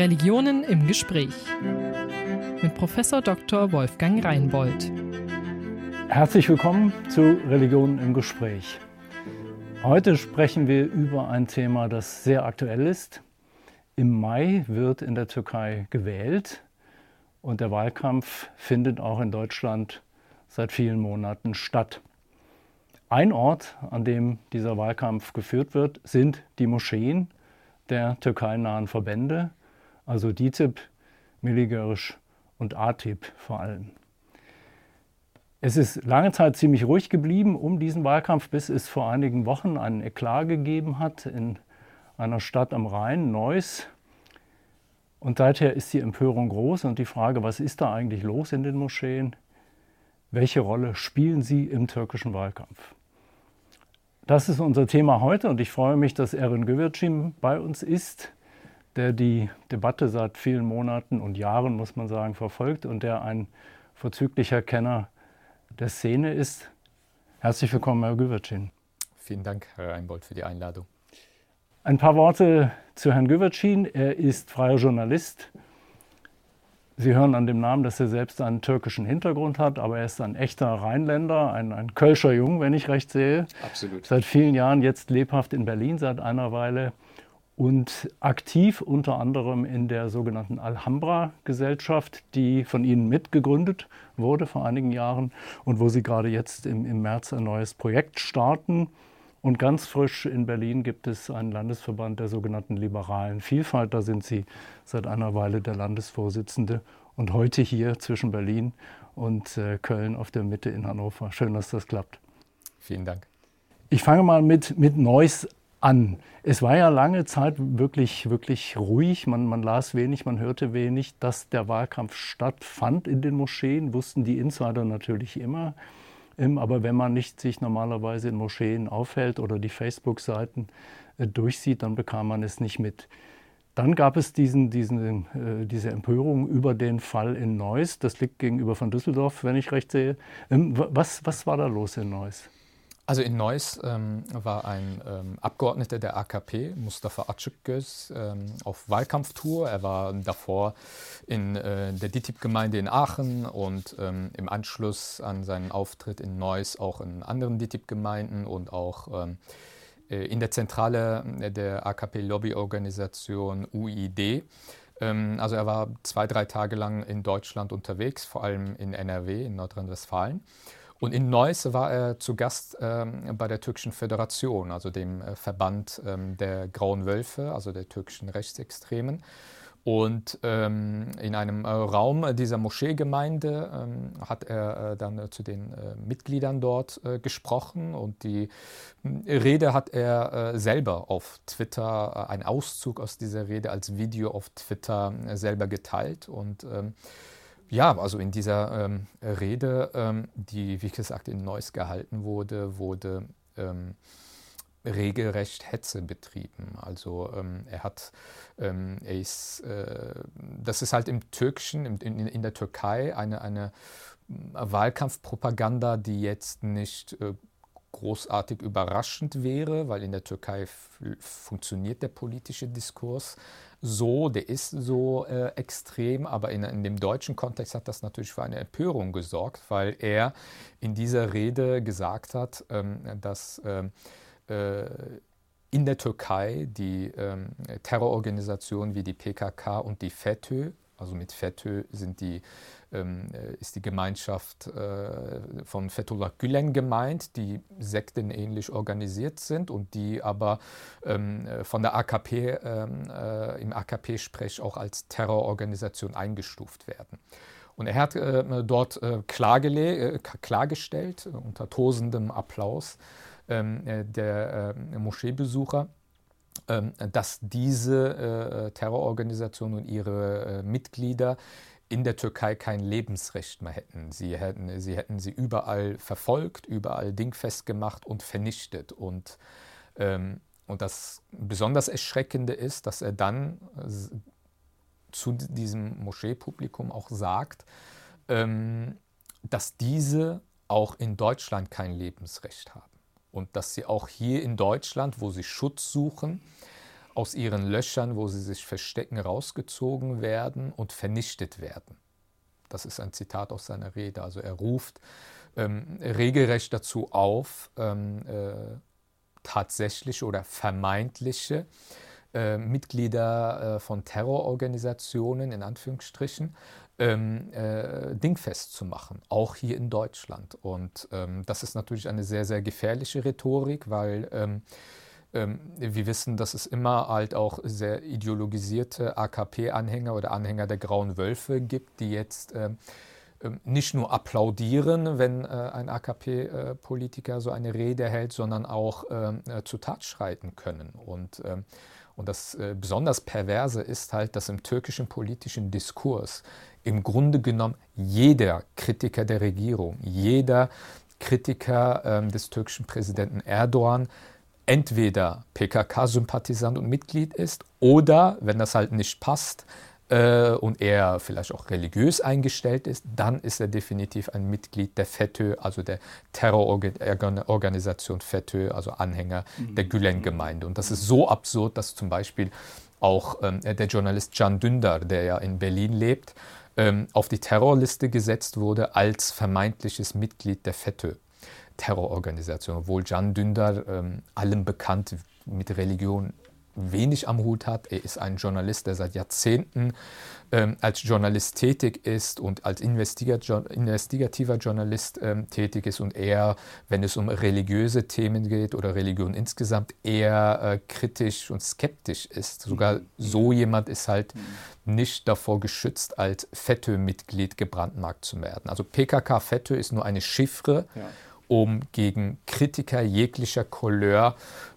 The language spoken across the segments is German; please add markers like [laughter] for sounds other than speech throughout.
Religionen im Gespräch mit Professor Dr. Wolfgang Reinbold. Herzlich willkommen zu Religionen im Gespräch. Heute sprechen wir über ein Thema, das sehr aktuell ist. Im Mai wird in der Türkei gewählt und der Wahlkampf findet auch in Deutschland seit vielen Monaten statt. Ein Ort, an dem dieser Wahlkampf geführt wird, sind die Moscheen der türkeinahen Verbände, also DİTİB, Miligörisch und ATIP vor allem. Es ist lange Zeit ziemlich ruhig geblieben um diesen Wahlkampf, bis es vor einigen Wochen einen Eklat gegeben hat in einer Stadt am Rhein, Neuss. Und seither ist die Empörung groß und die Frage, was ist da eigentlich los in den Moscheen? Welche Rolle spielen sie im türkischen Wahlkampf? Das ist unser Thema heute und ich freue mich, dass Erin Güvercin bei uns ist, der die Debatte seit vielen Monaten und Jahren, muss man sagen, verfolgt und der ein vorzüglicher Kenner der Szene ist. Herzlich willkommen, Herr Güvercin. Vielen Dank, Herr Einbold, für die Einladung. Ein paar Worte zu Herrn Güvercin. Er ist freier Journalist, Sie hören an dem Namen, dass er selbst einen türkischen Hintergrund hat, aber er ist ein echter Rheinländer, ein, ein Kölscher Jung, wenn ich recht sehe. Absolut. Seit vielen Jahren jetzt lebhaft in Berlin, seit einer Weile und aktiv unter anderem in der sogenannten Alhambra-Gesellschaft, die von Ihnen mitgegründet wurde vor einigen Jahren und wo Sie gerade jetzt im, im März ein neues Projekt starten. Und ganz frisch in Berlin gibt es einen Landesverband der sogenannten liberalen Vielfalt. Da sind Sie seit einer Weile der Landesvorsitzende und heute hier zwischen Berlin und äh, Köln auf der Mitte in Hannover. Schön, dass das klappt. Vielen Dank. Ich fange mal mit, mit Neuss an. Es war ja lange Zeit wirklich, wirklich ruhig. Man, man las wenig, man hörte wenig. Dass der Wahlkampf stattfand in den Moscheen, wussten die Insider natürlich immer. Aber wenn man nicht sich normalerweise in Moscheen aufhält oder die Facebook-Seiten äh, durchsieht, dann bekam man es nicht mit. Dann gab es diesen, diesen, äh, diese Empörung über den Fall in Neuss. Das liegt gegenüber von Düsseldorf, wenn ich recht sehe. Ähm, was, was war da los in Neuss? Also in Neuss ähm, war ein ähm, Abgeordneter der AKP, Mustafa Açıkgöz, ähm, auf Wahlkampftour. Er war davor in äh, der DITIB-Gemeinde in Aachen und ähm, im Anschluss an seinen Auftritt in Neuss auch in anderen DITIB-Gemeinden und auch ähm, äh, in der Zentrale der AKP-Lobbyorganisation UID. Ähm, also er war zwei, drei Tage lang in Deutschland unterwegs, vor allem in NRW, in Nordrhein-Westfalen. Und in Neuss war er zu Gast ähm, bei der türkischen Föderation, also dem äh, Verband ähm, der Grauen Wölfe, also der türkischen Rechtsextremen. Und ähm, in einem äh, Raum dieser Moscheegemeinde ähm, hat er äh, dann äh, zu den äh, Mitgliedern dort äh, gesprochen und die Rede hat er selber auf Twitter, ein Auszug aus dieser Rede als Video auf Twitter selber geteilt und ähm, ja, also in dieser ähm, Rede, ähm, die wie gesagt in Neuss gehalten wurde, wurde ähm, regelrecht Hetze betrieben. Also ähm, er hat, ähm, er ist, äh, das ist halt im Türkischen, in, in, in, der Türkei eine, eine Wahlkampfpropaganda, die jetzt nicht äh, großartig überraschend wäre, weil in der Türkei funktioniert der politische Diskurs so, der ist so äh, extrem, aber in, in, dem deutschen Kontext hat das natürlich für eine Empörung gesorgt, weil er in dieser Rede gesagt hat, ähm, dass ähm, äh, in der Türkei die ähm, Terrororganisationen wie die PKK und die FETÖ, also mit FETÖ sind die ist die Gemeinschaft äh, von Fethullah Gülen gemeint, die sektenähnlich organisiert sind und die aber ähm, äh, von der AKP ähm, äh, im AKP-Sprech auch als Terrororganisation eingestuft werden. Und er hat äh, dort äh, klargestellt, unter tosendem Applaus ähm, der Moscheebesucher, ähm, dass diese Terrororganisation und ihre Mitglieder in der Türkei kein Lebensrecht mehr hätten. Sie hätten sie, hätten sie überall verfolgt, überall dingfest gemacht und vernichtet. Und, ähm, und das besonders Erschreckende ist, dass er dann zu diesem Moscheepublikum auch sagt, ähm, dass diese auch in Deutschland kein Lebensrecht haben. Und dass sie auch hier in Deutschland, wo sie Schutz suchen, aus ihren Löchern, wo sie sich verstecken, rausgezogen werden und vernichtet werden. Das ist ein Zitat aus seiner Rede. Also er ruft ähm, regelrecht dazu auf, ähm, äh, tatsächliche oder vermeintliche äh, Mitglieder äh, von Terrororganisationen in Anführungsstrichen ähm, äh, dingfest zu machen, auch hier in Deutschland. Und ähm, das ist natürlich eine sehr, sehr gefährliche Rhetorik, weil ähm, wir wissen, dass es immer halt auch sehr ideologisierte AKP-Anhänger oder Anhänger der Grauen Wölfe gibt, die jetzt ähm, ähm, nicht nur applaudieren, wenn äh, ein AKP-Politiker so eine Rede hält, sondern auch ähm, äh, zu Tat schreiten können. Und, ähm, und das äh, besonders Perverse ist halt, dass im türkischen politischen Diskurs im Grunde genommen jeder Kritiker der Regierung, jeder Kritiker des türkischen Präsidenten Erdogan entweder PKK-Sympathisant und Mitglied ist oder, wenn das halt nicht passt, äh, und er vielleicht auch religiös eingestellt ist, dann ist er definitiv ein Mitglied der FETÖ, also der Terrororganisation FETÖ, also Anhänger mhm. der Gülen-Gemeinde. Und das ist so absurd, dass zum Beispiel auch ähm, der Journalist Can Dündar, der ja in Berlin lebt, ähm, auf die Terrorliste gesetzt wurde als vermeintliches Mitglied der FETÖ. Terrororganisation, obwohl Can Dündar ähm, allem bekannt mit Religion wenig am Hut hat. Er ist ein Journalist, der seit Jahrzehnten ähm, als Journalist tätig ist und als investigativer Journalist ähm, tätig ist und eher, wenn es um religiöse Themen geht oder Religion insgesamt, eher äh, kritisch und skeptisch ist. Sogar mhm. so jemand ist halt mhm. nicht davor geschützt, als FETÖ-Mitglied gebrandmarkt zu werden. Also PKK-FETÖ ist nur eine Chiffre, ja. Um gegen Kritiker jeglicher Couleur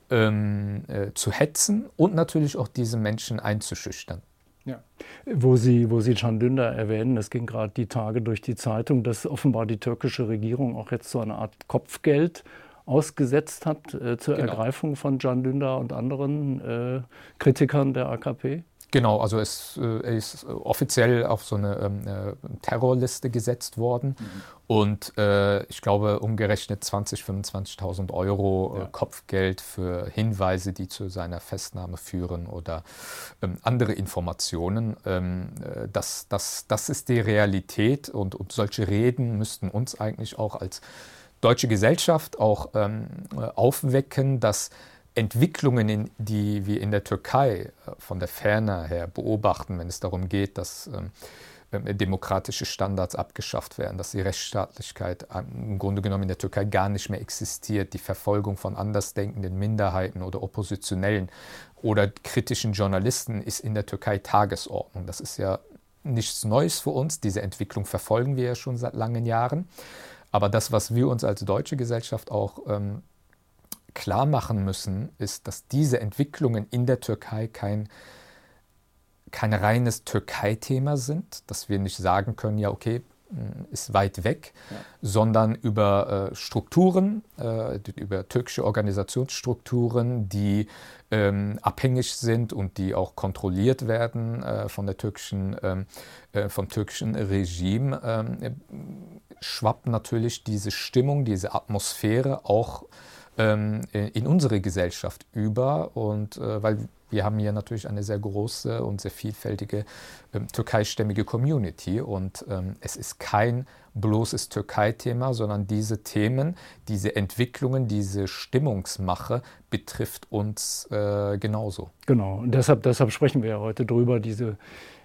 ähm, äh, zu hetzen und natürlich auch diese Menschen einzuschüchtern. Ja. Wo Sie, wo Sie Can Dündar erwähnen, es ging gerade die Tage durch die Zeitung, dass offenbar die türkische Regierung auch jetzt so eine Art Kopfgeld ausgesetzt hat äh, zur genau. Ergreifung von Can Dündar und anderen äh, Kritikern der AKP. Genau, also es, äh, er ist offiziell auf so eine ähm, äh, Terrorliste gesetzt worden mhm. und äh, ich glaube umgerechnet 20.000, 25.000 Euro äh, ja. Kopfgeld für Hinweise, die zu seiner Festnahme führen oder ähm, andere Informationen. Ähm, äh, das, das, das ist die Realität und, und solche Reden müssten uns eigentlich auch als deutsche Gesellschaft auch ähm, aufwecken, dass Entwicklungen, die wir in der Türkei äh, von der Ferne her beobachten, wenn es darum geht, dass ähm, ähm, demokratische Standards abgeschafft werden, dass die Rechtsstaatlichkeit im Grunde genommen in der Türkei gar nicht mehr existiert, die Verfolgung von andersdenkenden Minderheiten oder Oppositionellen oder kritischen Journalisten ist in der Türkei Tagesordnung. Das ist ja nichts Neues für uns. Diese Entwicklung verfolgen wir ja schon seit langen Jahren. Aber das, was wir uns als deutsche Gesellschaft auch ähm, klar machen müssen, ist, dass diese Entwicklungen in der Türkei kein, kein reines Türkei-Thema sind, dass wir nicht sagen können, ja, okay, hm, ist weit weg, ja. sondern über äh, Strukturen, äh, über türkische Organisationsstrukturen, die ähm, abhängig sind und die auch kontrolliert werden äh, von der türkischen, ähm, äh, vom türkischen Regime, ähm, schwappt natürlich diese Stimmung, diese Atmosphäre auch ähm, in unsere Gesellschaft über. Und äh, weil wir haben hier natürlich eine sehr große und sehr vielfältige ähm, türkeistämmige Community. Und ähm, es ist kein bloßes Türkei-Thema, sondern diese Themen, diese Entwicklungen, diese Stimmungsmache betrifft uns äh, genauso. Genau, und deshalb, deshalb sprechen wir ja heute drüber, diese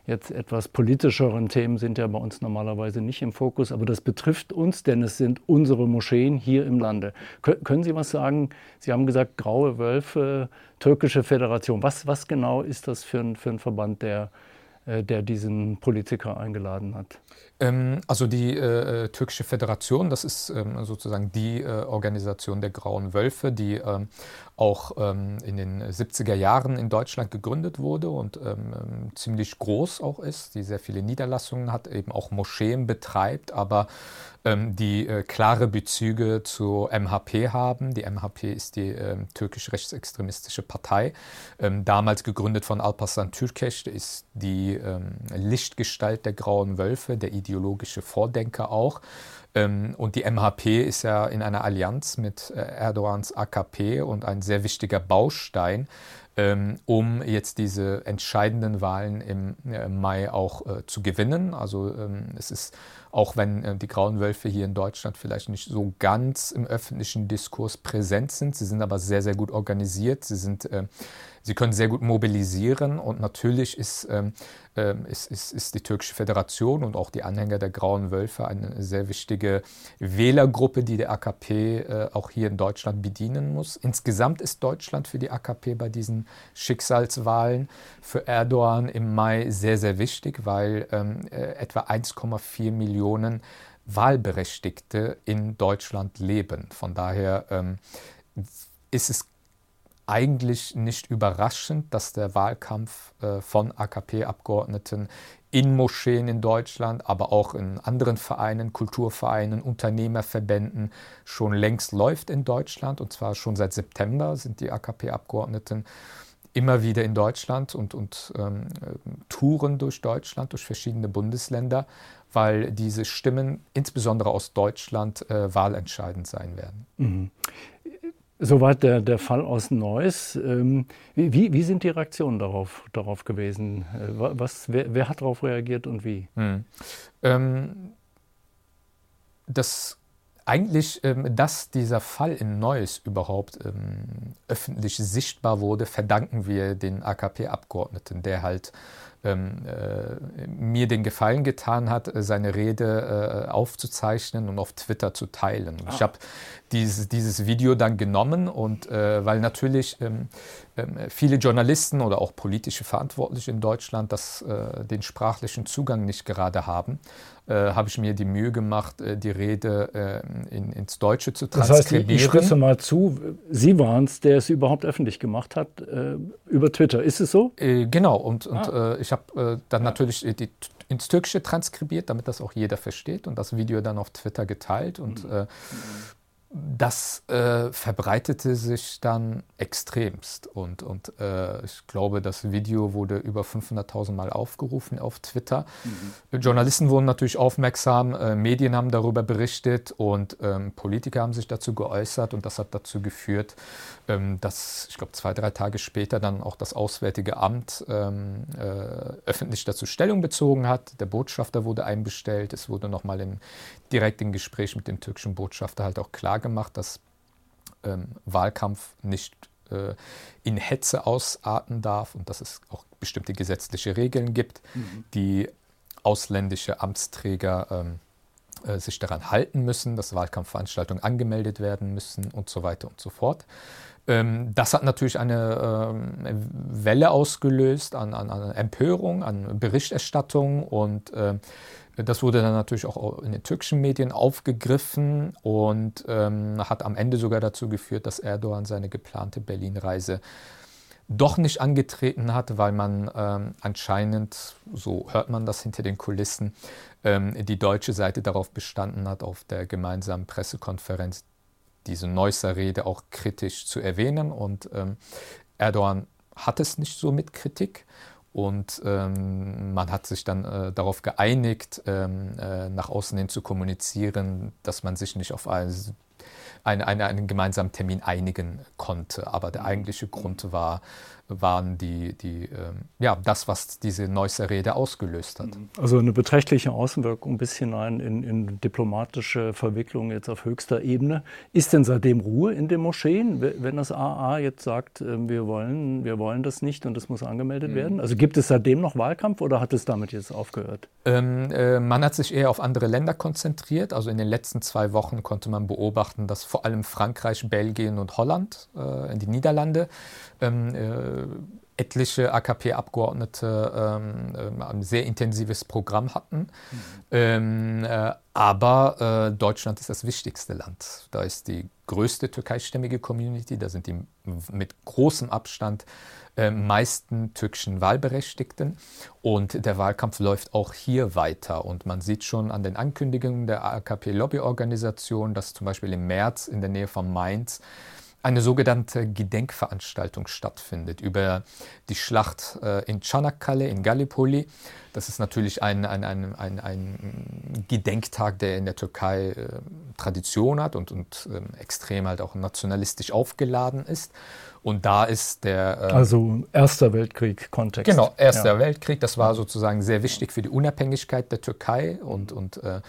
jetzt etwas politischeren Themen sind ja bei uns normalerweise nicht im Fokus, aber das betrifft uns, denn es sind unsere Moscheen hier im Lande. können Sie was sagen? Sie haben gesagt, Graue Wölfe, türkische Föderation. Was, was genau ist das für ein, für ein Verband, der, äh, der diesen Politiker eingeladen hat? Ähm, also die äh, äh, türkische Föderation, das ist ähm, sozusagen die äh, Organisation der Grauen Wölfe, die ähm, auch ähm, in den 70er Jahren in Deutschland gegründet wurde und ähm, ähm, ziemlich groß auch ist, die sehr viele Niederlassungen hat, eben auch Moscheen betreibt, aber die äh, klare Bezüge zu MHP haben. Die MHP ist die türkisch rechtsextremistische Partei, damals gegründet von Alparslan Türkeş, ist die Lichtgestalt der Grauen Wölfe, der ideologische Vordenker auch. Ähm, und die MHP ist ja in einer Allianz mit äh, Erdogans AKP und ein sehr wichtiger Baustein, ähm, um jetzt diese entscheidenden Wahlen im äh, Mai auch äh, zu gewinnen. Also ähm, es ist auch wenn die grauen Wölfe hier in Deutschland vielleicht nicht so ganz im öffentlichen Diskurs präsent sind. Sie sind aber sehr, sehr gut organisiert. Sie, sind, sie können sehr gut mobilisieren und natürlich ist, ähm, äh, ist, ist, ist die türkische Föderation und auch die Anhänger der grauen Wölfe eine sehr wichtige Wählergruppe, die der AKP äh, auch hier in Deutschland bedienen muss. Insgesamt ist Deutschland für die AKP bei diesen Schicksalswahlen für Erdogan im Mai sehr, sehr wichtig, weil ähm, äh, etwa 1,4 Millionen Millionen Wahlberechtigte in Deutschland leben. Von daher ähm, ist es eigentlich nicht überraschend, dass der Wahlkampf äh, von AKP-Abgeordneten in Moscheen in Deutschland, aber auch in anderen Vereinen, Kulturvereinen, Unternehmerverbänden schon längst läuft in Deutschland. Und zwar schon seit September sind die AKP-Abgeordneten immer wieder in Deutschland und, und ähm, touren durch Deutschland, durch verschiedene Bundesländer weil diese Stimmen insbesondere aus Deutschland äh, wahlentscheidend sein werden. Mhm. Soweit der, der Fall aus Neuss. Ähm, wie, wie sind die Reaktionen darauf, darauf gewesen? Äh, was, wer, wer hat darauf reagiert und wie? Mhm. Ähm, das eigentlich, ähm, dass dieser Fall in Neuss überhaupt ähm, öffentlich sichtbar wurde, verdanken wir den AKP-Abgeordneten, der halt ähm, äh, mir den Gefallen getan hat, seine Rede äh, aufzuzeichnen und auf Twitter zu teilen. Ah. Ich habe dieses, dieses Video dann genommen und äh, weil natürlich ähm, ähm, viele Journalisten oder auch politische Verantwortliche in Deutschland das, äh, den sprachlichen Zugang nicht gerade haben, habe ich mir die Mühe gemacht, äh, die Rede äh, in, ins Deutsche zu transkribieren. Das heißt, ich schließe mal zu, Sie waren es, der es überhaupt öffentlich gemacht hat äh, über Twitter. Ist es so? genau, und, und ah. ich habe dann natürlich die, ins Türkische transkribiert, damit das auch jeder versteht und das Video dann auf Twitter geteilt. Und mhm das äh, verbreitete sich dann extremst und, und äh, ich glaube, das Video wurde über 500.000 Mal aufgerufen auf Twitter. Mhm. Journalisten wurden natürlich aufmerksam, äh, Medien haben darüber berichtet und ähm, Politiker haben sich dazu geäußert und das hat dazu geführt, ähm, dass ich glaube zwei, drei Tage später dann auch das Auswärtige Amt ähm, äh, öffentlich dazu Stellung bezogen hat. Der Botschafter wurde einbestellt, es wurde nochmal im direkten Gespräch mit dem türkischen Botschafter halt auch klar gemacht, dass ähm, Wahlkampf nicht äh, in Hetze ausarten darf und dass es auch bestimmte gesetzliche Regeln gibt, mhm. die ausländische Amtsträger ähm, äh, sich daran halten müssen, dass Wahlkampfveranstaltungen angemeldet werden müssen und so weiter und so fort. Ähm, das hat natürlich eine ähm, Welle ausgelöst an, an, an, Empörung, an Berichterstattung und äh, das wurde dann natürlich auch in den türkischen Medien aufgegriffen und ähm, hat am Ende sogar dazu geführt, dass Erdogan seine geplante Berlin-Reise doch nicht angetreten hat, weil man ähm, anscheinend, so hört man das hinter den Kulissen, ähm, die deutsche Seite darauf bestanden hat, auf der gemeinsamen Pressekonferenz diese Neusser Rede auch kritisch zu erwähnen. Und ähm, Erdogan hat es nicht so mit Kritik. Und ähm, man hat sich dann äh, darauf geeinigt, ähm, äh, nach außen hin zu kommunizieren, dass man sich nicht auf ein, eine, eine, einen gemeinsamen Termin einigen konnte. Aber der eigentliche Grund war, waren die, die, ähm, ja, das, was diese Neusser Rede ausgelöst hat. Also eine beträchtliche Außenwirkung bis hinein in, in diplomatische Verwicklungen jetzt auf höchster Ebene. Ist denn seitdem Ruhe in den Moscheen, wenn das AA jetzt sagt, ähm, wir wollen, wir wollen das nicht und das muss angemeldet mhm. werden? Also gibt es seitdem noch Wahlkampf oder hat es damit jetzt aufgehört? Ähm, äh, man hat sich eher auf andere Länder konzentriert. Also in den letzten zwei Wochen konnte man beobachten, dass vor allem Frankreich, Belgien und Holland, äh, die Niederlande, ähm, äh, etliche AKP-Abgeordnete ähm, äh, ein sehr intensives Programm hatten. Mhm. Ähm, äh, aber äh, Deutschland ist das wichtigste Land. Da ist die größte türkeistämmige Community, da sind die mit großem Abstand äh, meisten türkischen Wahlberechtigten. Und der Wahlkampf läuft auch hier weiter. Und man sieht schon an den Ankündigungen der AKP-Lobbyorganisation, dass zum Beispiel im März in der Nähe von Mainz eine sogenannte Gedenkveranstaltung stattfindet über die Schlacht äh, in Çanakkale in Gallipoli. Das ist natürlich ein, ein, ein, ein, ein Gedenktag, der in der Türkei äh, Tradition hat und, und ähm, extrem halt auch nationalistisch aufgeladen ist. Und da ist der. Äh, also Erster Weltkrieg-Kontext. Genau, Erster ja. Weltkrieg. Das war sozusagen sehr wichtig für die Unabhängigkeit der Türkei und, und äh,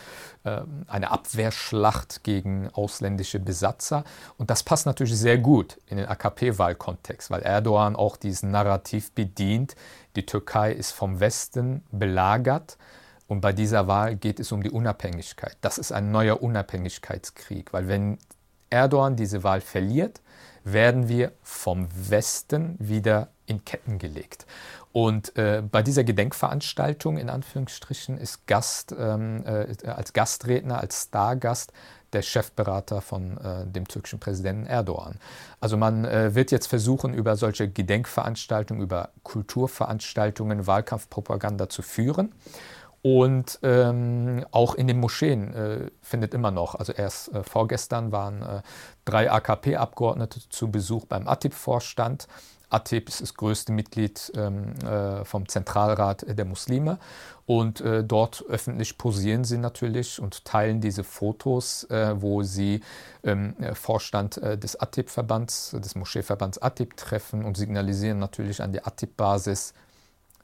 äh, eine Abwehrschlacht gegen ausländische Besatzer. Und das passt natürlich sehr gut in den AKP-Wahlkontext, weil Erdogan auch diesen Narrativ bedient, die Türkei ist vom Westen belagert. Und bei dieser Wahl geht es um die Unabhängigkeit. Das ist ein neuer Unabhängigkeitskrieg, weil wenn Erdogan diese Wahl verliert, werden wir vom Westen wieder in Ketten gelegt. Und äh, bei dieser Gedenkveranstaltung in Anführungsstrichen ist Gast, ähm, äh, als Gastredner, als Stargast der Chefberater von äh, dem türkischen Präsidenten Erdogan. Also man äh, wird jetzt versuchen, über solche Gedenkveranstaltungen, über Kulturveranstaltungen Wahlkampfpropaganda zu führen. Und ähm, auch in den Moscheen äh, findet immer noch, also erst äh, vorgestern waren äh, drei AKP-Abgeordnete zu Besuch beim ATIP-Vorstand. ATIP ist das größte Mitglied ähm, äh, vom Zentralrat der Muslime und äh, dort öffentlich posieren sie natürlich und teilen diese Fotos, äh, wo sie ähm, Vorstand des ATIP-Verbands, des Moscheeverbands ATIP treffen und signalisieren natürlich an die ATIP-Basis,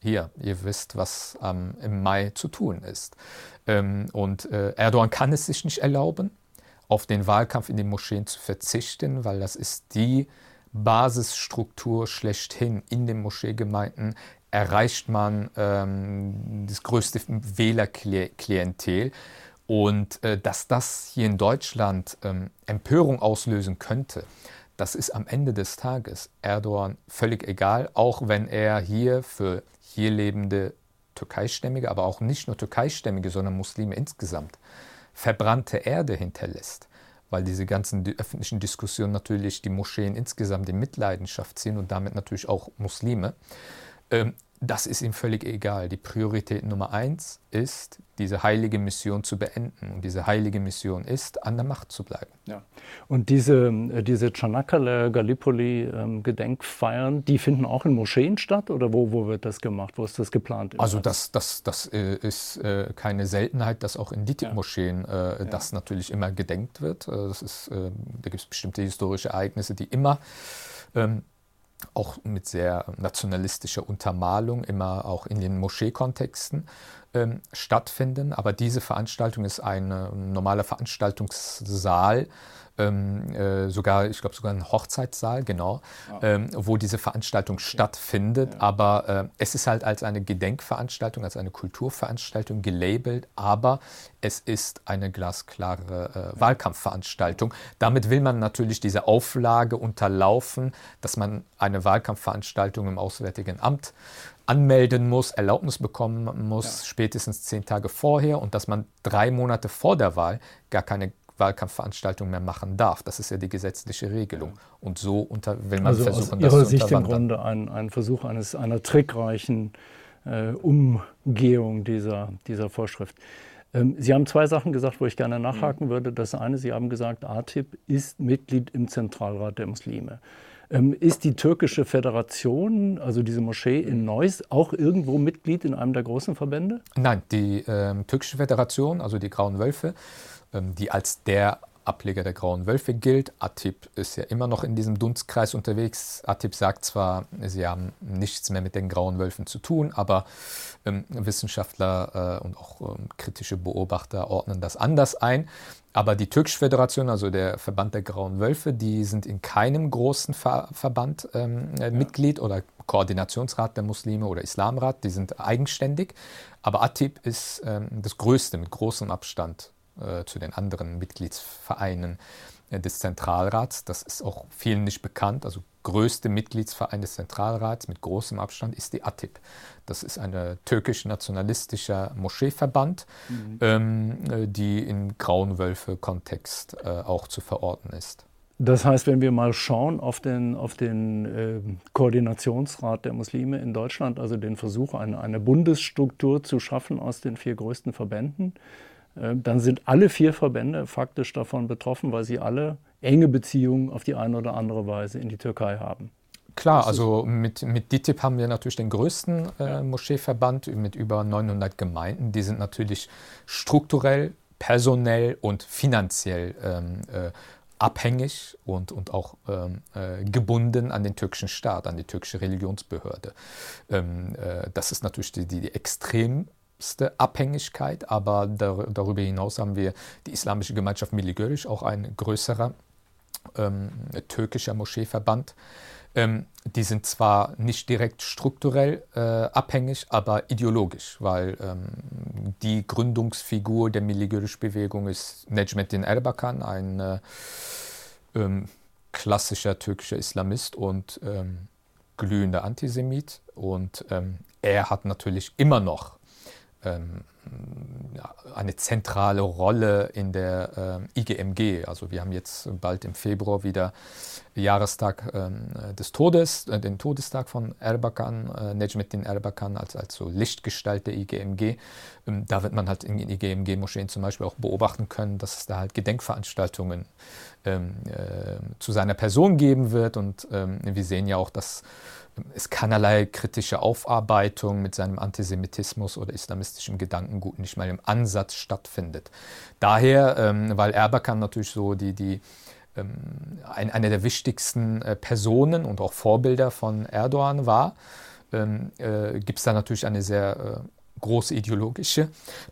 hier, ihr wisst, was ähm, im Mai zu tun ist. Ähm, und äh, Erdogan kann es sich nicht erlauben, auf den Wahlkampf in den Moscheen zu verzichten, weil das ist die Basisstruktur schlechthin in den Moscheegemeinden. Erreicht man ähm, das größte Wählerklientel. Und äh, dass das hier in Deutschland ähm, Empörung auslösen könnte, das ist am Ende des Tages Erdogan völlig egal, auch wenn er hier für hier lebende Türkeistämmige, aber auch nicht nur Türkeistämmige, sondern Muslime insgesamt, verbrannte Erde hinterlässt, weil diese ganzen öffentlichen Diskussionen natürlich die Moscheen insgesamt in Mitleidenschaft ziehen und damit natürlich auch Muslime. Ähm, das ist ihm völlig egal. Die Priorität Nummer eins ist, diese heilige Mission zu beenden. Und diese heilige Mission ist, an der Macht zu bleiben. Ja. Und diese, äh, diese Çanakkale Gallipoli-Gedenkfeiern, ähm, die finden auch in Moscheen statt? Oder wo, wo wird das gemacht? Wo ist das geplant? Also das, das, das äh, ist äh, keine Seltenheit, dass auch in DITIB-Moscheen ja. das ja. natürlich immer gedenkt wird. Das ist, da gibt es bestimmte historische Ereignisse, die immer ähm, auch mit sehr nationalistischer Untermalung, immer auch in den Moscheekontexten ähm, stattfinden. Aber diese Veranstaltung ist ein äh, normaler Veranstaltungssaal, ähm, äh, sogar, ich glaube, sogar ein Hochzeitssaal, genau, ja. ähm, wo diese Veranstaltung okay. stattfindet. Ja. Aber äh, es ist halt als eine Gedenkveranstaltung, als eine Kulturveranstaltung gelabelt, aber es ist eine glasklare äh, Wahlkampfveranstaltung. Damit will man natürlich diese Auflage unterlaufen, dass man eine Wahlkampfveranstaltung im Auswärtigen Amt anmelden muss, Erlaubnis bekommen muss, ja. spätestens zehn Tage vorher und dass man drei Monate vor der Wahl gar keine Wahlkampfveranstaltung mehr machen darf. Das ist ja die gesetzliche Regelung. Und so unter, will man also versuchen, aus Ihrer das Sicht im Grunde ein, ein Versuch eines, einer trickreichen äh, Umgehung dieser, dieser Vorschrift. Ähm, Sie haben zwei Sachen gesagt, wo ich gerne nachhaken mhm. würde. Das eine, Sie haben gesagt, ATIP ist Mitglied im Zentralrat der Muslime. Ähm, ist die türkische Föderation, also diese Moschee in Neuss, auch irgendwo Mitglied in einem der großen Verbände? Nein, die ähm, türkische Föderation, also die Grauen Wölfe, ähm, die als der Ableger der Grauen Wölfe gilt. Atip ist ja immer noch in diesem Dunstkreis unterwegs. Atip sagt zwar, sie haben nichts mehr mit den Grauen Wölfen zu tun, aber ähm, Wissenschaftler äh, und auch ähm, kritische Beobachter ordnen das anders ein. Aber die Türkische Föderation, also der Verband der Grauen Wölfe, die sind in keinem großen Ver Verband ähm, äh, ja. Mitglied oder Koordinationsrat der Muslime oder Islamrat, die sind eigenständig. Aber Atip ist ähm, das größte mit großem Abstand äh, zu den anderen Mitgliedsvereinen äh, des Zentralrats. Das ist auch vielen nicht bekannt. Also größte Mitgliedsverein des Zentralrats mit großem Abstand ist die ATIP. Das ist ein türkisch-nationalistischer Moscheeverband, mhm. ähm, äh, die im Grauen Wölfe-Kontext äh, auch zu verorten ist. Das heißt, wenn wir mal schauen auf den, auf den äh, Koordinationsrat der Muslime in Deutschland, also den Versuch, eine, eine Bundesstruktur zu schaffen aus den vier größten Verbänden, äh, dann sind alle vier Verbände faktisch davon betroffen, weil sie alle enge Beziehungen auf die eine oder andere Weise in die Türkei haben. Klar, also mit, mit DITIB haben wir natürlich den größten äh, Moscheeverband mit über 900 Gemeinden. Die sind natürlich strukturell, personell und finanziell ähm, äh, abhängig und, und auch ähm, äh, gebunden an den türkischen Staat, an die türkische Religionsbehörde. Ähm, äh, das ist natürlich die, die, die extremste Abhängigkeit, aber dar, darüber hinaus haben wir die Islamische Gemeinschaft Miligörisch, auch ein größerer ähm, türkischer Moscheeverband. Ähm, die sind zwar nicht direkt strukturell äh, abhängig, aber ideologisch, weil ähm, die Gründungsfigur der Milligörisch-Bewegung ist Necmettin Erbakan, ein äh, ähm, klassischer türkischer Islamist und ähm, glühender Antisemit. Und ähm, er hat natürlich immer noch eine zentrale Rolle in der äh, IGMG. Also wir haben jetzt bald im Februar wieder Jahrestag ähm, des Todes, äh, den Todestag von Erbakan, äh, Necmettin Erbakan als, als so Lichtgestalt der IGMG. Ähm, da wird man halt in IGMG-Moscheen zum Beispiel auch beobachten können, dass es da halt Gedenkveranstaltungen ähm, äh, zu seiner Person geben wird. Und ähm, wir sehen ja auch, dass es keinerlei kritische Aufarbeitung mit seinem Antisemitismus oder islamistischen Gedankengut nicht mal im Ansatz stattfindet. Daher, ähm, weil Erbakan natürlich so die, die ähm, ein, eine der wichtigsten äh, Personen und auch Vorbilder von Erdogan war, ähm, äh, gibt es da natürlich eine sehr äh, große ideologische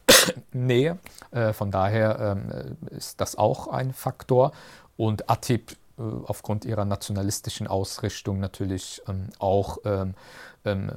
[coughs] Nähe. Äh, von daher ähm, ist das auch ein Faktor. Und Atib äh, aufgrund ihrer nationalistischen Ausrichtung natürlich ähm, auch ähm, ähm,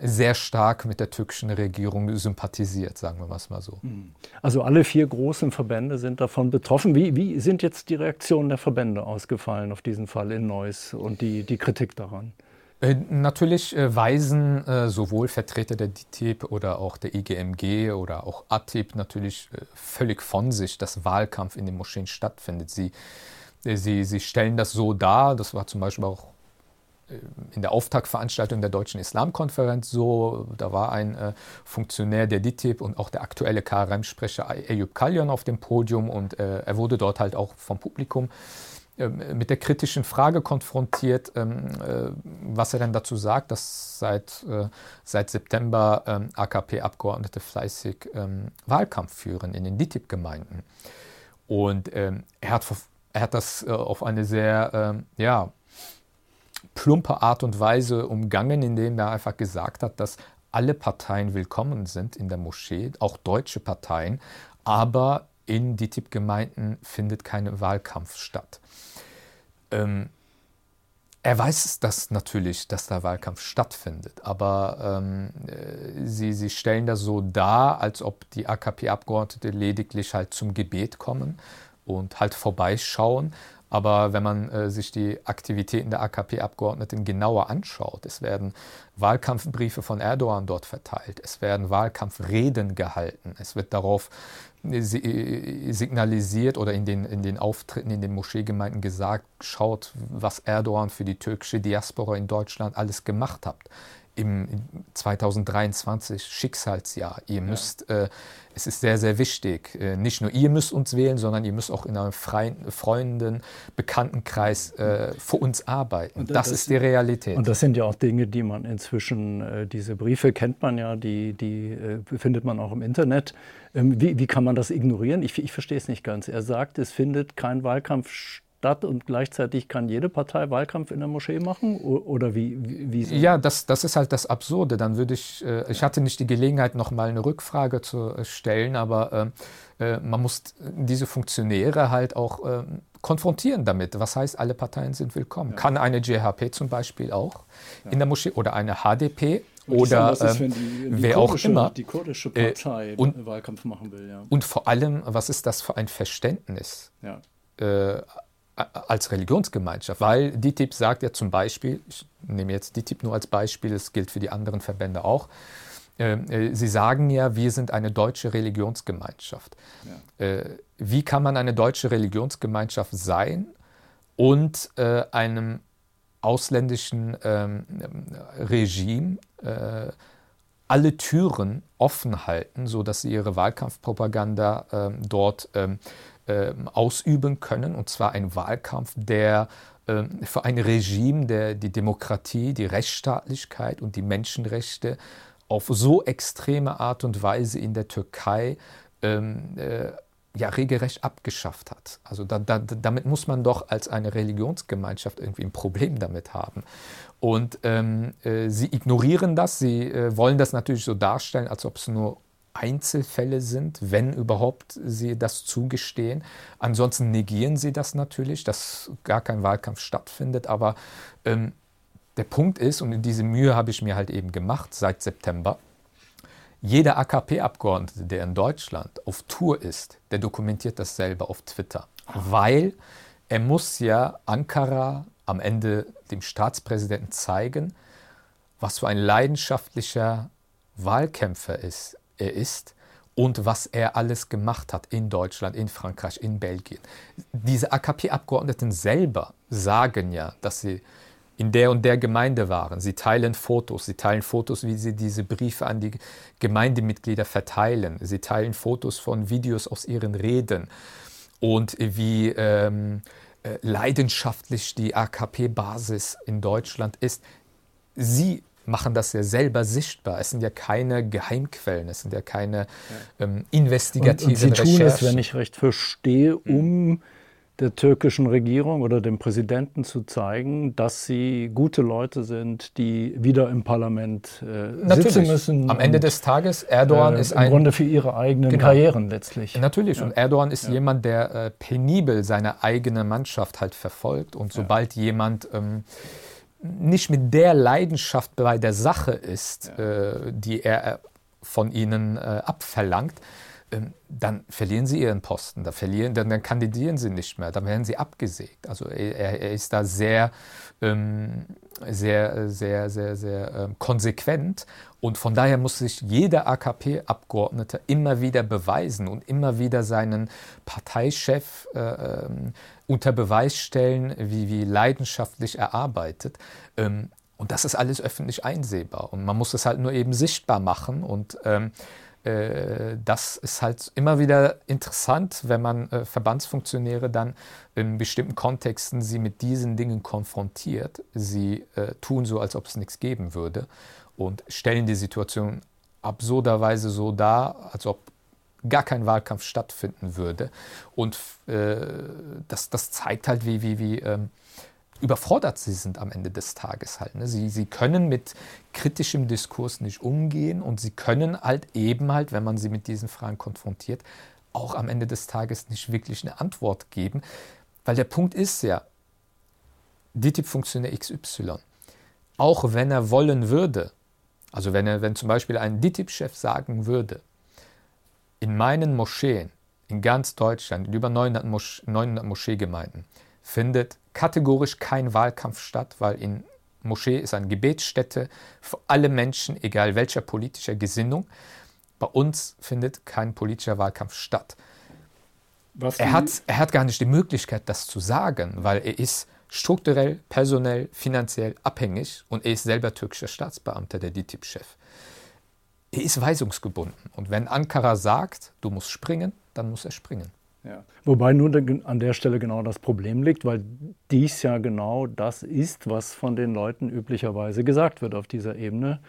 sehr stark mit der türkischen Regierung sympathisiert, sagen wir es mal so. Hm. Also alle vier großen Verbände sind davon betroffen. Wie, wie sind jetzt die Reaktionen der Verbände ausgefallen auf diesen Fall in Neuss und die, die Kritik daran? Äh, natürlich äh, weisen äh, sowohl Vertreter der DITIB oder auch der IGMG oder auch ATIB natürlich äh, völlig von sich, dass Wahlkampf in den Moscheen stattfindet. Sie Sie, sie stellen das so dar, das war zum Beispiel auch äh, in der Auftaktveranstaltung der Deutschen Islamkonferenz so, da war ein äh, Funktionär der DITIB und auch der aktuelle KRM-Sprecher Eyüp Kalyan auf dem Podium. Und äh, er wurde dort halt auch vom Publikum äh, mit der kritischen Frage konfrontiert, ähm, äh, was er denn dazu sagt, dass seit, äh, seit September ähm, AKP-Abgeordnete fleißig ähm, Wahlkampf führen in den DITIB-Gemeinden. Und ähm, er hat er hat das äh, auf eine sehr, ähm, ja, plumpe Art und Weise umgangen, indem er einfach gesagt hat, dass alle Parteien willkommen sind in der Moschee, auch deutsche Parteien, aber in DITIB-Gemeinden findet kein Wahlkampf statt. Ähm, er weiß das natürlich, dass der Wahlkampf stattfindet, aber ähm, äh, sie, sie stellen das so dar, als ob die AKP-Abgeordnete lediglich halt zum Gebet kommen und halt vorbeischauen. Aber wenn man äh, sich die Aktivitäten der AKP-Abgeordneten genauer anschaut, es werden Wahlkampfbriefe von Erdogan dort verteilt, es werden Wahlkampfreden gehalten, es wird darauf äh, äh, signalisiert oder in den, in den Auftritten in den Moscheegemeinden gesagt, schaut, was Erdogan für die türkische Diaspora in Deutschland alles gemacht hat im 2023 Schicksalsjahr. Ihr müsst, äh, es ist sehr, sehr wichtig, äh, nicht nur ihr müsst uns wählen, sondern ihr müsst auch in eurem freien, Freunden, Bekanntenkreis äh, für uns arbeiten. Das, das, ist die Realität. Und das sind ja auch Dinge, die man inzwischen, äh, diese Briefe kennt man ja, die, die äh, findet man auch im Internet. Ähm, wie, wie kann man das ignorieren? Ich, ich verstehe es nicht ganz. Er sagt, es findet kein Wahlkampf statt statt und gleichzeitig kann jede Partei Wahlkampf in der Moschee machen? Oder wie? wie, wie ja, das, das ist halt das Absurde. Dann würde ich, äh, ich hatte nicht die Gelegenheit, noch mal eine Rückfrage zu äh, stellen, aber äh, äh, man muss diese Funktionäre halt auch äh, konfrontieren damit. Was heißt, alle Parteien sind willkommen? Ja. Kann eine GHP zum Beispiel auch ja. in der Moschee oder eine HDP oder ist, ähm, die, die wer auch immer die kurdische Partei äh, und, Wahlkampf machen will. Ja. Und vor allem, was ist das für ein Verständnis? Ja. Äh, als Religionsgemeinschaft, weil DITIB sagt ja zum Beispiel, ich nehme jetzt DITIB nur als Beispiel, es gilt für die anderen Verbände auch, ähm, äh, Sie sagen ja, wir sind eine deutsche Religionsgemeinschaft. Ja. Äh, wie kann man eine deutsche Religionsgemeinschaft sein und äh, einem ausländischen ähm, Regime alle Türen offen halten, sodass sie ihre Wahlkampfpropaganda ähm, dort äh, ausüben können, und zwar ein Wahlkampf, der äh, für ein Regime, der die Demokratie, die Rechtsstaatlichkeit und die Menschenrechte auf so extreme Art und Weise in der Türkei ähm, äh, ja regelrecht abgeschafft hat. Also da, da, damit muss man doch als eine Religionsgemeinschaft irgendwie ein Problem damit haben. Und ähm, äh, sie ignorieren das, sie äh, wollen das natürlich so darstellen, als ob es nur Einzelfälle sind, wenn überhaupt sie das zugestehen. Ansonsten negieren sie das natürlich, dass gar kein Wahlkampf stattfindet. Aber ähm, der Punkt ist, und diese Mühe habe ich mir halt eben gemacht seit September, jeder AKP-Abgeordnete, der in Deutschland auf Tour ist, der dokumentiert das selber auf Twitter, weil er muss ja Ankara am Ende dem Staatspräsidenten zeigen, was für ein leidenschaftlicher Wahlkämpfer ist, er ist und was er alles gemacht hat in Deutschland, in Frankreich, in Belgien. Diese AKP-Abgeordneten selber sagen ja, dass sie in der und der Gemeinde waren. Sie teilen Fotos. Sie teilen Fotos, wie sie diese Briefe an die Gemeindemitglieder verteilen. Sie teilen Fotos von Videos aus ihren Reden und wie ähm, äh, leidenschaftlich die AKP-Basis in Deutschland ist. Sie machen das ja selber sichtbar. Es sind ja keine Geheimquellen, es sind ja keine ähm, investigativen und, und Sie tun es, wenn ich recht verstehe, um mhm der türkischen Regierung oder dem Präsidenten zu zeigen, dass sie gute Leute sind, die wieder im Parlament äh, sitzen müssen. Am Ende des Tages, Erdogan äh, ist im ein... Im Grunde für ihre eigenen genau. Karrieren letztlich. Natürlich. Ja. Und Erdogan ist ja. jemand, der äh, penibel seine eigene Mannschaft halt verfolgt. Und sobald jemand... Ähm, nicht mit der Leidenschaft bei der Sache ist, äh, die er äh, von ihnen äh, abverlangt, ähm, dann verlieren sie ihren Posten, dann, verlieren, dann, dann, kandidieren sie nicht mehr, dann werden sie abgesägt. Also er, er ist da sehr, ähm, sehr, sehr, sehr, sehr ähm, konsequent und von daher muss sich jeder AKP-Abgeordnete immer wieder beweisen und immer wieder seinen Parteichef äh, ähm, unter Beweis stellen, wie, wie leidenschaftlich er arbeitet. Ähm, und das ist alles öffentlich einsehbar und man muss es halt nur eben sichtbar machen und ähm, äh, das ist halt immer wieder interessant, wenn man äh, Verbandsfunktionäre dann in bestimmten Kontexten sie mit diesen Dingen konfrontiert. Sie äh, tun so, als ob es nichts geben würde und stellen die Situation absurderweise so dar, als ob gar kein Wahlkampf stattfinden würde. Und äh, das, das zeigt halt, wie, wie, wie ähm, überfordert sie sind am Ende des Tages halt. Ne? Sie, sie können mit kritischem Diskurs nicht umgehen und sie können halt eben halt, wenn man sie mit diesen Fragen konfrontiert, auch am Ende des Tages nicht wirklich eine Antwort geben. Weil der Punkt ist ja, DTIP-Funktionär XY, auch wenn er wollen würde, also wenn, er, wenn zum Beispiel ein DTIP-Chef sagen würde, in meinen Moscheen in ganz Deutschland, in über 900, Mosch 900 Moscheegemeinden, findet kategorisch kein Wahlkampf statt, weil in Moschee ist eine Gebetsstätte für alle Menschen, egal welcher politischer Gesinnung. Bei uns findet kein politischer Wahlkampf statt. Er hat, er hat gar nicht die Möglichkeit, das zu sagen, weil er ist strukturell, personell, finanziell abhängig und er ist selber türkischer Staatsbeamter, der DITIB-Chef. Er ist weisungsgebunden und wenn Ankara sagt, du musst springen, dann muss er springen. Ja. Wobei nun an der Stelle genau das Problem liegt, weil dies ja genau das ist, was von den Leuten üblicherweise gesagt wird auf dieser Ebene.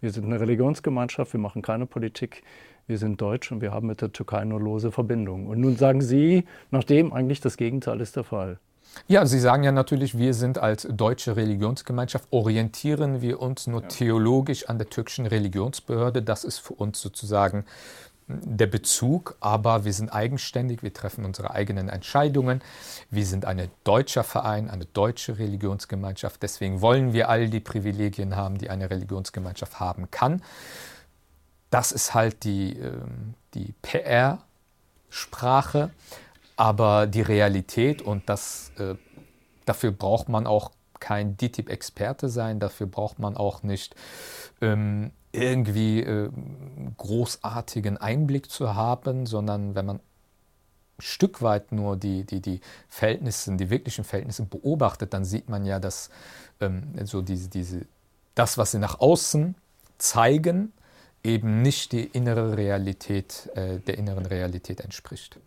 Wir sind eine Religionsgemeinschaft, wir machen keine Politik, wir sind deutsch und wir haben mit der Türkei nur lose Verbindungen. Und nun sagen Sie, nachdem eigentlich das Gegenteil ist der Fall. Ja, Sie sagen ja natürlich, wir sind als deutsche Religionsgemeinschaft, orientieren wir uns nur ja. theologisch an der türkischen Religionsbehörde. Das ist für uns sozusagen der Bezug, aber wir sind eigenständig, wir treffen unsere eigenen Entscheidungen. Wir sind ein deutscher Verein, eine deutsche Religionsgemeinschaft. Deswegen wollen wir all die Privilegien haben, die eine Religionsgemeinschaft haben kann. Das ist halt die, ähm, die PR-Sprache, aber die Realität und das, äh, dafür braucht man auch kein DTIP-Experte sein, dafür braucht man auch nicht ähm, irgendwie äh, großartigen Einblick zu haben, sondern wenn man Stück weit nur die, die, die Verhältnisse, die wirklichen Verhältnisse beobachtet, dann sieht man ja, dass ähm, so diese, diese, das, was sie nach außen zeigen, eben nicht die innere Realität, äh, der inneren Realität entspricht.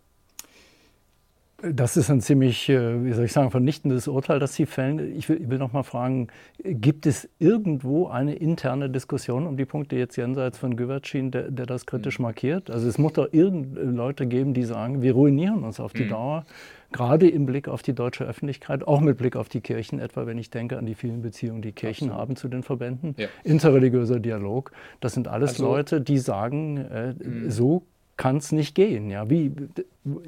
Das ist ein ziemlich, äh, wie soll ich sagen, vernichtendes Urteil, das Sie fällen. Ich will, ich will noch mal fragen, gibt es irgendwo eine interne Diskussion um die Punkte jetzt jenseits von Güvercin, der, der das kritisch mhm. markiert? Also es muss doch irgendeine Leute geben, die sagen, wir ruinieren uns auf die mhm. Dauer, gerade im Blick auf die deutsche Öffentlichkeit, auch mit Blick auf die Kirchen, etwa wenn ich denke an die vielen Beziehungen, die Kirchen Absolut. haben zu den Verbänden. Ja. Interreligiöser Dialog, das sind alles also, Leute, die sagen, äh, mhm. so kann es nicht gehen. Ja, wie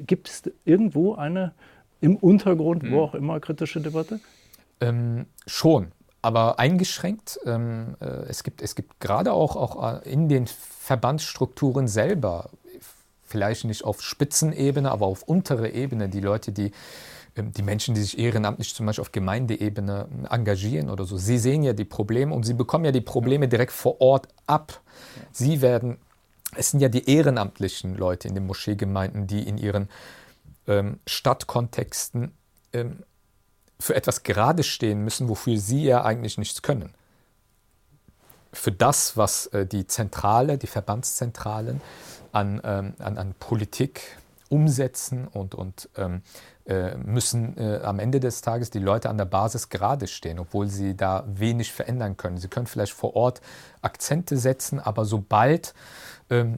gibt es irgendwo eine im Untergrund, hm. wo auch immer, kritische Debatte? Ähm, schon, aber eingeschränkt. Ähm, äh, es gibt, es gibt gerade auch, auch äh, in den Verbandsstrukturen selber, vielleicht nicht auf Spitzenebene, aber auf untere Ebene, die Leute, die ähm, die Menschen, die sich ehrenamtlich zum Beispiel auf Gemeindeebene engagieren oder so, sie sehen ja die Probleme und sie bekommen ja die Probleme direkt vor Ort ab. Sie werden es sind ja die ehrenamtlichen Leute in den Moscheegemeinden, die in ihren ähm, Stadtkontexten ähm, für etwas gerade stehen müssen, wofür sie ja eigentlich nichts können. Für das, was äh, die Zentrale, die Verbandszentralen an, ähm, an, an Politik umsetzen und, und ähm, äh, müssen äh, am Ende des Tages die Leute an der Basis gerade stehen, obwohl sie da wenig verändern können. Sie können vielleicht vor Ort Akzente setzen, aber sobald ähm,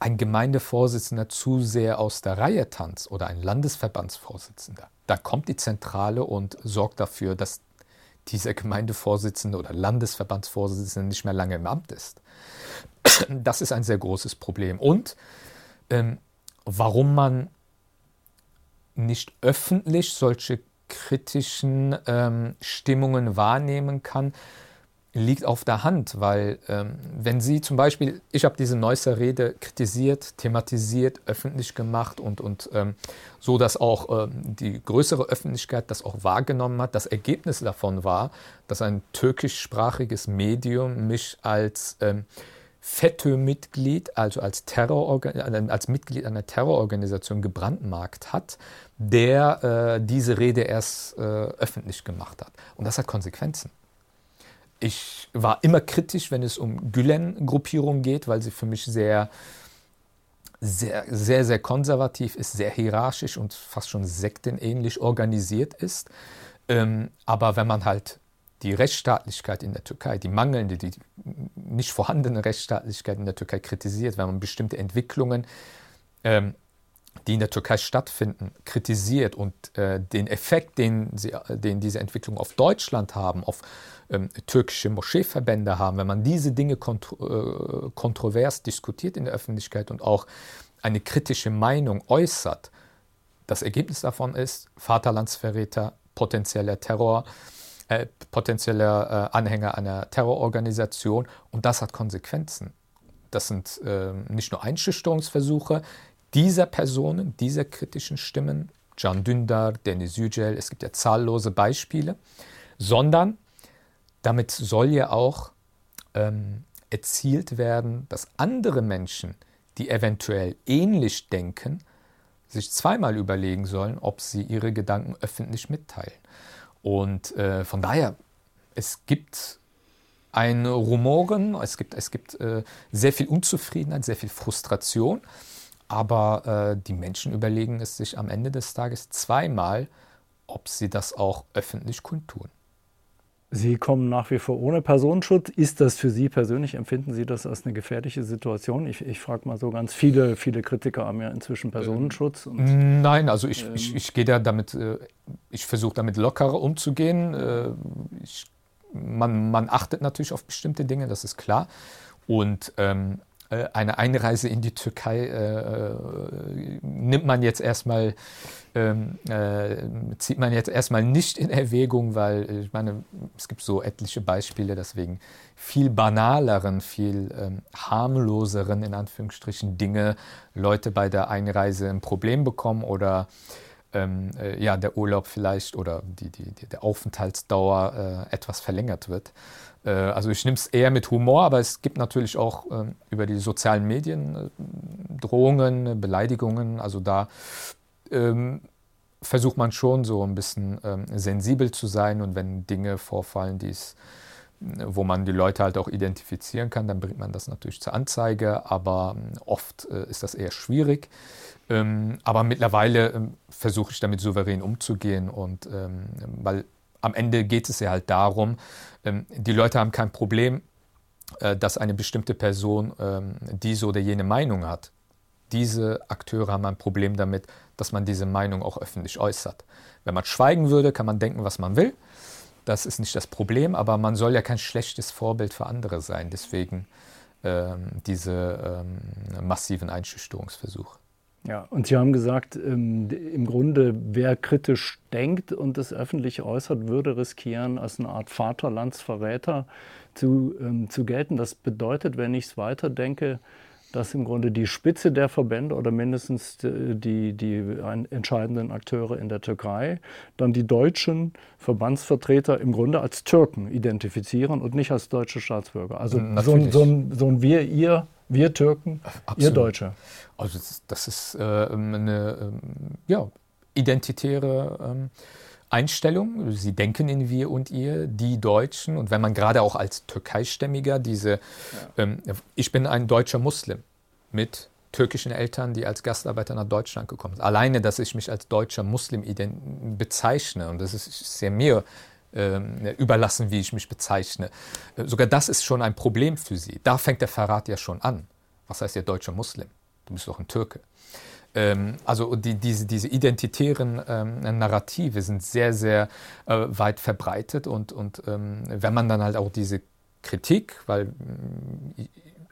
ein Gemeindevorsitzender zu sehr aus der Reihe tanzt oder ein Landesverbandsvorsitzender, da kommt die Zentrale und sorgt dafür, dass dieser Gemeindevorsitzende oder Landesverbandsvorsitzende nicht mehr lange im Amt ist. Das ist ein sehr großes Problem. Und ähm, warum man nicht öffentlich solche kritischen ähm, Stimmungen wahrnehmen kann, liegt auf der Hand, weil ähm, wenn Sie zum Beispiel, ich habe diese Neusser Rede kritisiert, thematisiert, öffentlich gemacht und, und ähm, so, dass auch ähm, die größere Öffentlichkeit das auch wahrgenommen hat. Das Ergebnis davon war, dass ein türkischsprachiges Medium mich als ähm, FETÖ-Mitglied, also als, äh, als Mitglied einer Terrororganisation gebrandmarkt hat, der äh, diese Rede erst äh, öffentlich gemacht hat. Und das hat Konsequenzen. Ich war immer kritisch, wenn es um Gülen-Gruppierungen geht, weil sie für mich sehr, sehr, sehr, sehr konservativ ist, sehr hierarchisch und fast schon sektenähnlich organisiert ist. Ähm, aber wenn man halt die Rechtsstaatlichkeit in der Türkei, die mangelnde, die nicht vorhandene Rechtsstaatlichkeit in der Türkei kritisiert, wenn man bestimmte Entwicklungen, ähm, die in der Türkei stattfinden, kritisiert und äh, den Effekt, den, sie, den diese Entwicklungen auf Deutschland haben, auf ähm, türkische Moscheeverbände haben, wenn man diese Dinge kontro äh, kontrovers diskutiert in der Öffentlichkeit und auch eine kritische Meinung äußert, das Ergebnis davon ist Vaterlandsverräter, potenzieller Terror, äh, potenzieller äh, Anhänger einer Terrororganisation und das hat Konsequenzen. Das sind äh, nicht nur Einschüchterungsversuche dieser Personen, dieser kritischen Stimmen, Can Dündar, Deniz Yücel, es gibt ja zahllose Beispiele, sondern damit soll ja auch ähm, erzielt werden, dass andere Menschen, die eventuell ähnlich denken, sich zweimal überlegen sollen, ob sie ihre Gedanken öffentlich mitteilen. Und äh, von daher, es gibt ein Rumoren, es gibt, es gibt äh, sehr viel Unzufriedenheit, sehr viel Frustration, aber äh, die Menschen überlegen es sich am Ende des Tages zweimal, ob sie das auch öffentlich kundtun. Sie kommen nach wie vor ohne Personenschutz. Ist das für Sie persönlich, empfinden Sie das als eine gefährliche Situation? Ich, ich frage mal so ganz viele, viele Kritiker haben ja inzwischen Personenschutz. Und, Nein, also ich, ähm, ich, ich gehe da damit, äh, ich versuche damit lockerer umzugehen. Äh, ich, man, man achtet natürlich auf bestimmte Dinge, das ist klar. Und ähm, äh, eine Einreise in die Türkei äh, nimmt man jetzt erstmal, ähm, äh, zieht man jetzt erstmal nicht in Erwägung, weil ich meine, es gibt so etliche Beispiele, deswegen viel banaleren, viel ähm, harmloseren, in Anführungsstrichen, Dinge Leute bei der Einreise ein Problem bekommen oder ähm, äh, ja, der Urlaub vielleicht oder die, die, die der Aufenthaltsdauer äh, etwas verlängert wird. Äh, also ich nehme es eher mit Humor, aber es gibt natürlich auch ähm, über die sozialen Medien äh, Drohungen, Beleidigungen. Also da ähm, versucht man schon so ein bisschen ähm, sensibel zu sein und wenn Dinge vorfallen, die es wo man die Leute halt auch identifizieren kann, dann bringt man das natürlich zur Anzeige, aber oft äh, ist das eher schwierig. Ähm, aber mittlerweile ähm, versuche ich damit souverän umzugehen und ähm, weil am Ende geht es ja halt darum, ähm, die Leute haben kein Problem, äh, dass eine bestimmte Person ähm, diese oder jene Meinung hat. Diese Akteure haben ein Problem damit, dass man diese Meinung auch öffentlich äußert. Wenn man schweigen würde, kann man denken, was man will. Das ist nicht das Problem, aber man soll ja kein schlechtes Vorbild für andere sein. Deswegen ähm, diese massiven Einschüchterungsversuche. Ja, und Sie haben gesagt, ähm, im Grunde, wer kritisch denkt und es öffentlich äußert, würde riskieren, als eine Art Vaterlandsverräter zu, ähm, zu gelten. Das bedeutet, wenn ich es weiterdenke, dass im Grunde die Spitze der Verbände oder mindestens die, die entscheidenden Akteure in der Türkei dann die deutschen Verbandsvertreter im Grunde als Türken identifizieren und nicht als deutsche Staatsbürger. Also so ein, so, ein, so ein Wir, ihr, wir Türken, Absolut. ihr Deutsche. Also das ist äh, eine ähm, ja, identitäre ähm, Einstellung. Sie denken in wir und ihr, die Deutschen. Und wenn man gerade auch als Türkeistämmiger diese, ja. ähm, ich bin ein deutscher Muslim mit türkischen Eltern, die als Gastarbeiter nach Deutschland gekommen sind. Alleine, dass ich mich als deutscher Muslim bezeichne, und das ist sehr mir überlassen, wie ich mich bezeichne, äh, sogar das ist schon ein Problem für sie. Da fängt der Verrat ja schon an. Was heißt der deutscher Muslim? Du bist doch ein Türke. Ähm, also die, diese, diese identitären ähm, Narrative sind sehr, sehr äh, weit verbreitet und, und ähm, wenn man dann halt auch diese Kritik, weil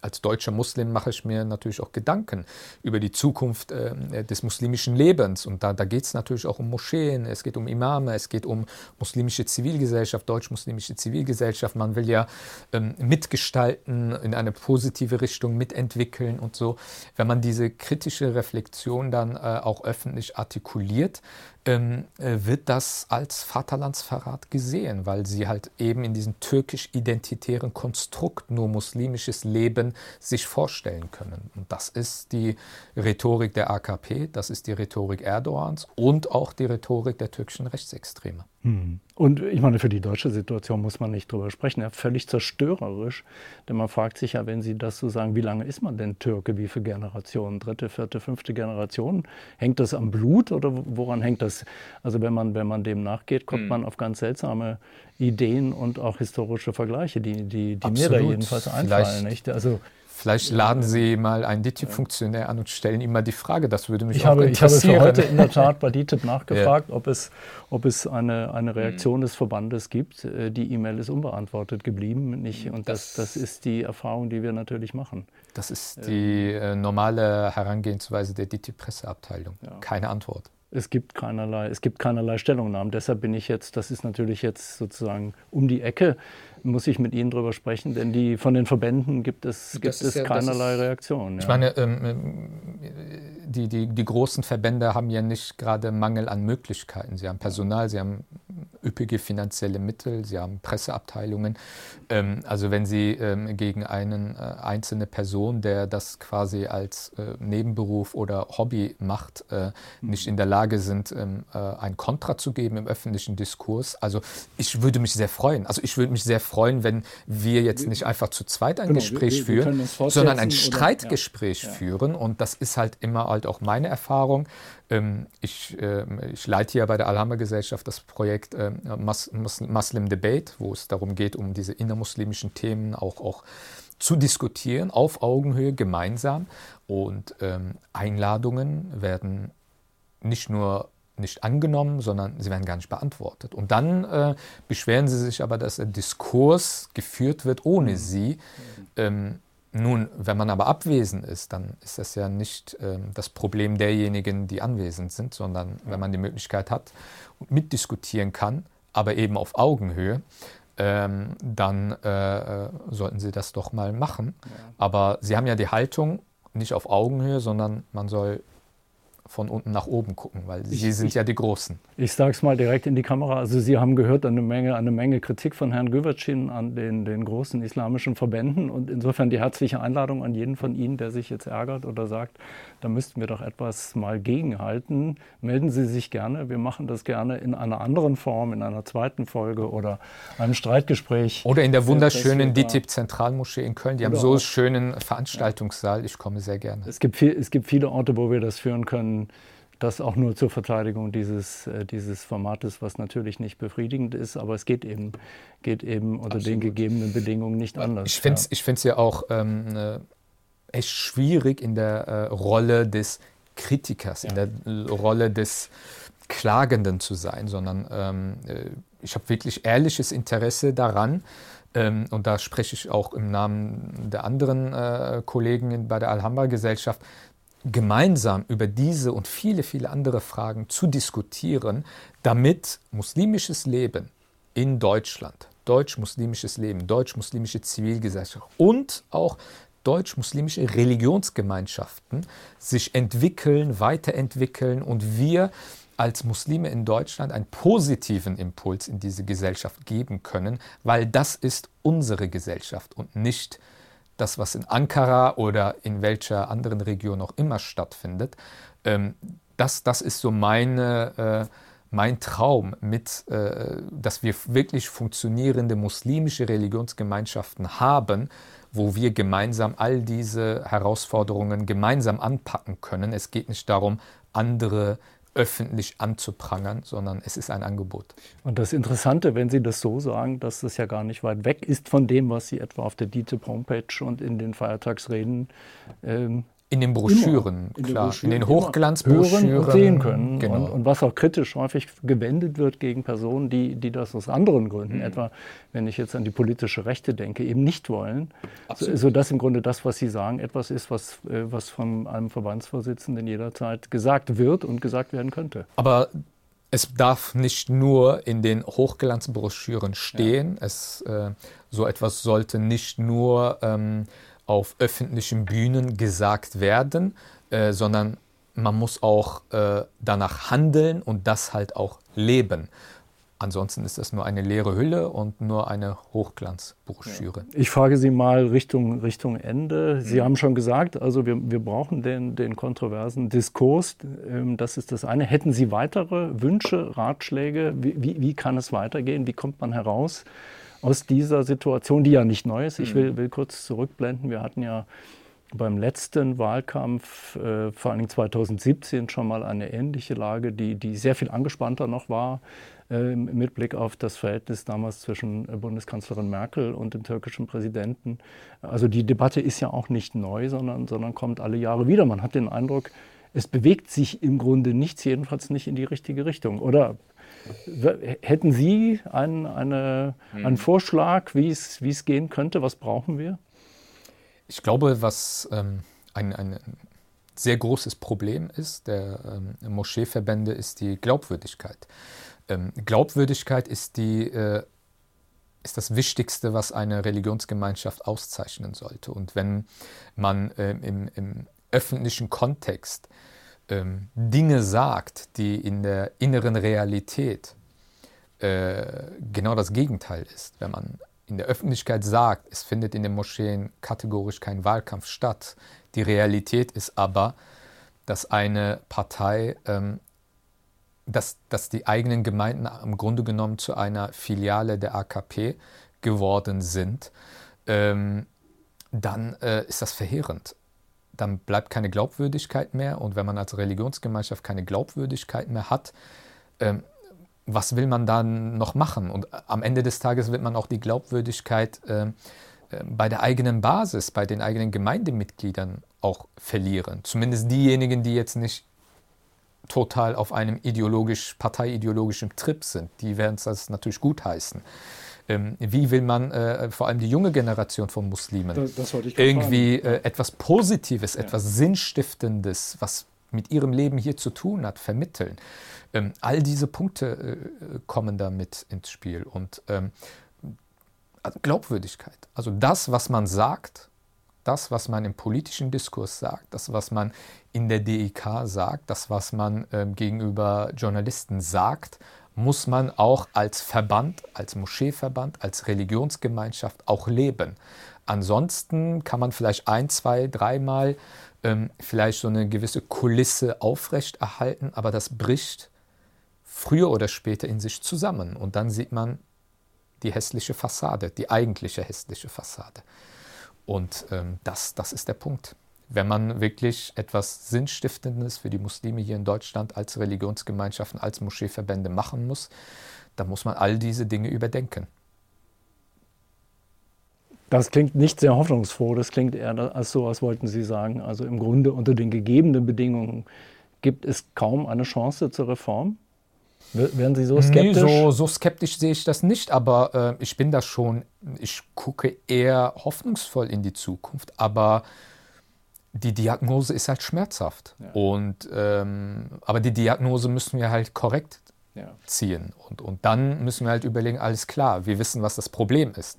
als deutscher Muslim mache ich mir natürlich auch Gedanken über die Zukunft äh, des muslimischen Lebens. Und da, da geht es natürlich auch um Moscheen, es geht um Imame, es geht um muslimische Zivilgesellschaft, deutsch-muslimische Zivilgesellschaft. Man will ja ähm, mitgestalten, in eine positive Richtung mitentwickeln und so. Wenn man diese kritische Reflexion dann äh, auch öffentlich artikuliert, ähm, äh, wird das als Vaterlandsverrat gesehen, weil sie halt eben in diesem türkisch-identitären Konstrukt nur muslimisches Leben sich vorstellen können. Und das ist die Rhetorik der AKP, das ist die Rhetorik Erdogans und auch die Rhetorik der türkischen Rechtsextreme. Hm. Und ich meine, für die deutsche Situation muss man nicht drüber sprechen. Ja, völlig zerstörerisch. Denn man fragt sich ja, wenn Sie das so sagen, wie lange ist man denn Türke? Wie viele Generationen? Dritte, vierte, fünfte Generation? Hängt das am Blut oder woran hängt das? Also wenn man, wenn man dem nachgeht, kommt hm. man auf ganz seltsame Ideen und auch historische Vergleiche, die, die, die mir da jedenfalls einfallen. Nicht? Also Vielleicht laden Sie mal einen DITIB-Funktionär an und stellen ihm mal die Frage. Das würde mich ich auch habe, interessieren. Ich habe für heute in der Tat bei DITIB [laughs] nachgefragt, ja. ob es, ob es eine, eine Reaktion mhm. des Verbandes gibt. Äh, die E-Mail ist unbeantwortet geblieben. Nicht, und das, das, das, ist die Erfahrung, die wir natürlich machen. Das ist die äh, normale Herangehensweise der DITIB-Presseabteilung. Ja. Keine Antwort. Es gibt keinerlei, es gibt keinerlei Stellungnahmen. Deshalb bin ich jetzt, das ist natürlich jetzt sozusagen um die Ecke muss ich mit Ihnen darüber sprechen, denn die, von den Verbänden gibt es, gibt es ja, keinerlei Reaktion. Ja. Ich meine, ähm, ähm, die, die, die großen Verbände haben ja nicht gerade Mangel an Möglichkeiten. Sie haben Personal, sie haben üppige finanzielle Mittel, sie haben Presseabteilungen. Ähm, also wenn Sie ähm, gegen eine äh, einzelne Person, der das quasi als äh, Nebenberuf oder Hobby macht, äh, nicht in der Lage sind, ähm, äh, ein Kontra zu geben im öffentlichen Diskurs, also ich würde mich sehr freuen. Also ich würde mich sehr freuen, wenn wir jetzt nicht einfach zu zweit ein genau, Gespräch wir, wir führen, sondern ein Streitgespräch oder, ja. führen. Und das ist halt immer halt auch meine Erfahrung. Ähm, ich, ähm, ich, leite hier bei der Alhambra-Gesellschaft das Projekt ähm, Muslim Debate, wo es darum geht, um diese innermuslimischen Themen auch, auch zu diskutieren, auf Augenhöhe, gemeinsam. Und ähm, Einladungen werden nicht nur nicht angenommen, sondern sie werden gar nicht beantwortet. Und dann äh, beschweren sie sich aber, dass der Diskurs geführt wird ohne mhm. sie. Ähm, nun, wenn man aber abwesend ist, dann ist das ja nicht ähm, das Problem derjenigen, die anwesend sind, sondern wenn man die Möglichkeit hat und mitdiskutieren kann, aber eben auf Augenhöhe, ähm, dann äh, äh sollten sie das doch mal machen. Ja. Aber sie haben ja die Haltung nicht auf Augenhöhe, sondern man soll von unten nach oben gucken, weil ich, Sie sind ich, ja die Großen. Ich sage es mal direkt in die Kamera. Also Sie haben gehört eine Menge, eine Menge Kritik von Herrn Güvercin an den, den großen islamischen Verbänden und insofern die herzliche Einladung an jeden von Ihnen, der sich jetzt ärgert oder sagt, da müssten wir doch etwas mal gegenhalten. Melden Sie sich gerne. Wir machen das gerne in einer anderen Form, in einer zweiten Folge oder einem Streitgespräch. Oder in der wunderschönen DITIB Zentralmoschee in Köln. Die haben so einen schönen Veranstaltungssaal. Ich komme sehr gerne. Es gibt, viel, es gibt viele Orte, wo wir das führen können. Das auch nur zur Verteidigung dieses, äh, dieses Formates, was natürlich nicht befriedigend ist, aber es geht eben, geht eben unter Absolut. den gegebenen Bedingungen nicht anders. Ich finde es ja. ja auch ähm, äh, echt schwierig in der äh, Rolle des Kritikers, ja. in der Rolle des Klagenden zu sein, sondern ähm, äh, ich habe wirklich ehrliches Interesse daran, ähm, und da spreche ich auch im Namen der anderen äh, Kollegen bei der Alhambra-Gesellschaft, gemeinsam über diese und viele, viele andere Fragen zu diskutieren, damit muslimisches Leben in Deutschland, deutsch-muslimisches Leben, deutsch-muslimische Zivilgesellschaft und auch deutsch-muslimische Religionsgemeinschaften sich entwickeln, weiterentwickeln und wir als Muslime in Deutschland einen positiven Impuls in diese Gesellschaft geben können, weil das ist unsere Gesellschaft und nicht das, was in Ankara oder in welcher anderen Region auch immer stattfindet. Ähm, das, das ist so meine, äh, mein Traum, mit, äh, dass wir wirklich funktionierende muslimische Religionsgemeinschaften haben, wo wir gemeinsam all diese Herausforderungen gemeinsam anpacken können. Es geht nicht darum, andere öffentlich anzuprangern, sondern es ist ein Angebot. Und das Interessante, wenn Sie das so sagen, dass das ja gar nicht weit weg ist von dem, was Sie etwa auf der DITIB-Homepage und in den Feiertagsreden ähm, in den Broschüren, in klar. Den in den Hochglanzbroschüren. Hören und sehen können. Genau. Und, und, was auch kritisch häufig gewendet wird gegen Personen, die, die das aus anderen Gründen, mhm. etwa wenn ich jetzt an die politische Rechte denke, eben nicht wollen. Absolut. Sodass im Grunde das, was Sie sagen, etwas ist, was, äh, was von einem Verbandsvorsitzenden jederzeit gesagt wird und gesagt werden könnte. Aber es darf nicht nur in den Hochglanzbroschüren stehen. Ja. Es, äh, so etwas sollte nicht nur ähm, auf öffentlichen Bühnen gesagt werden, äh, sondern man muss auch äh, danach handeln und das halt auch leben. Ansonsten ist das nur eine leere Hülle und nur eine Hochglanzbroschüre. Ich frage Sie mal Richtung, Richtung Ende. Sie mhm. haben schon gesagt, also wir, wir brauchen den, den kontroversen Diskurs. Ähm, das ist das eine. Hätten Sie weitere Wünsche, Ratschläge? Wie, wie, wie kann es weitergehen? Wie kommt man heraus aus dieser Situation, die ja nicht neu ist. Ich will, mhm. will kurz zurückblenden. Wir hatten ja beim letzten Wahlkampf, äh, vor allem 2017, schon mal eine ähnliche Lage, die, die sehr viel angespannter noch war äh, mit Blick auf das Verhältnis damals zwischen äh, Bundeskanzlerin Merkel und dem türkischen Präsidenten. Also die Debatte ist ja auch nicht neu, sondern, sondern kommt alle Jahre wieder. Man hat den Eindruck, es bewegt sich im Grunde nichts, jedenfalls nicht in die richtige Richtung. Oder Hätten Sie einen, eine, hm. einen Vorschlag, wie es, wie es gehen könnte? Was brauchen wir? Ich glaube, was ähm, ein, ein sehr großes Problem ist der ähm, Moscheeverbände, ist die Glaubwürdigkeit. Ähm, Glaubwürdigkeit ist, die, äh, ist das Wichtigste, was eine Religionsgemeinschaft auszeichnen sollte. Und wenn man äh, im, im öffentlichen Kontext ähm, Dinge sagt, die in der inneren Realität äh, genau das Gegenteil ist. Wenn man in der Öffentlichkeit sagt, es findet in den Moscheen kategorisch kein Wahlkampf statt, die Realität ist aber, dass eine Partei, ähm, dass, dass die eigenen Gemeinden im Grunde genommen zu einer Filiale der AKP geworden sind, ähm, dann äh, ist das verheerend dann bleibt keine Glaubwürdigkeit mehr. Und wenn man als Religionsgemeinschaft keine Glaubwürdigkeit mehr hat, ähm, was will man dann noch machen? Und am Ende des Tages wird man auch die Glaubwürdigkeit äh, äh, bei der eigenen Basis, bei den eigenen Gemeindemitgliedern auch verlieren. Zumindest diejenigen, die jetzt nicht total auf einem ideologisch, parteiideologischen Trip sind, die werden es natürlich gutheißen. Ähm, wie will man äh, vor allem die junge Generation von Muslimen das, das irgendwie äh, etwas Positives, ja. etwas Sinnstiftendes, was mit ihrem Leben hier zu tun hat, vermitteln? Ähm, all diese Punkte äh, kommen da mit ins Spiel. Und ähm, also Glaubwürdigkeit. Also das, was man sagt, das, was man im politischen Diskurs sagt, das, was man in der DIK sagt, das, was man äh, gegenüber Journalisten sagt, muss man auch als Verband, als Moscheeverband, als Religionsgemeinschaft auch leben. Ansonsten kann man vielleicht ein, zwei, dreimal ähm, vielleicht so eine gewisse Kulisse aufrechterhalten, aber das bricht früher oder später in sich zusammen. Und dann sieht man die hässliche Fassade, die eigentliche hässliche Fassade. Und ähm, das, das ist der Punkt. Wenn man wirklich etwas Sinnstiftendes für die Muslime hier in Deutschland als Religionsgemeinschaften, als Moscheeverbände machen muss, dann muss man all diese Dinge überdenken. Das klingt nicht sehr hoffnungsfroh, das klingt eher als so, als wollten Sie sagen. Also im Grunde unter den gegebenen Bedingungen gibt es kaum eine Chance zur Reform. Wären Sie so skeptisch? Nee, so, so skeptisch sehe ich das nicht, aber äh, ich bin da schon, ich gucke eher hoffnungsvoll in die Zukunft, aber die Diagnose ist halt schmerzhaft. Ja. Und, ähm, aber die Diagnose müssen wir halt korrekt ja. ziehen. Und, und dann müssen wir halt überlegen, alles klar, wir wissen, was das Problem ist.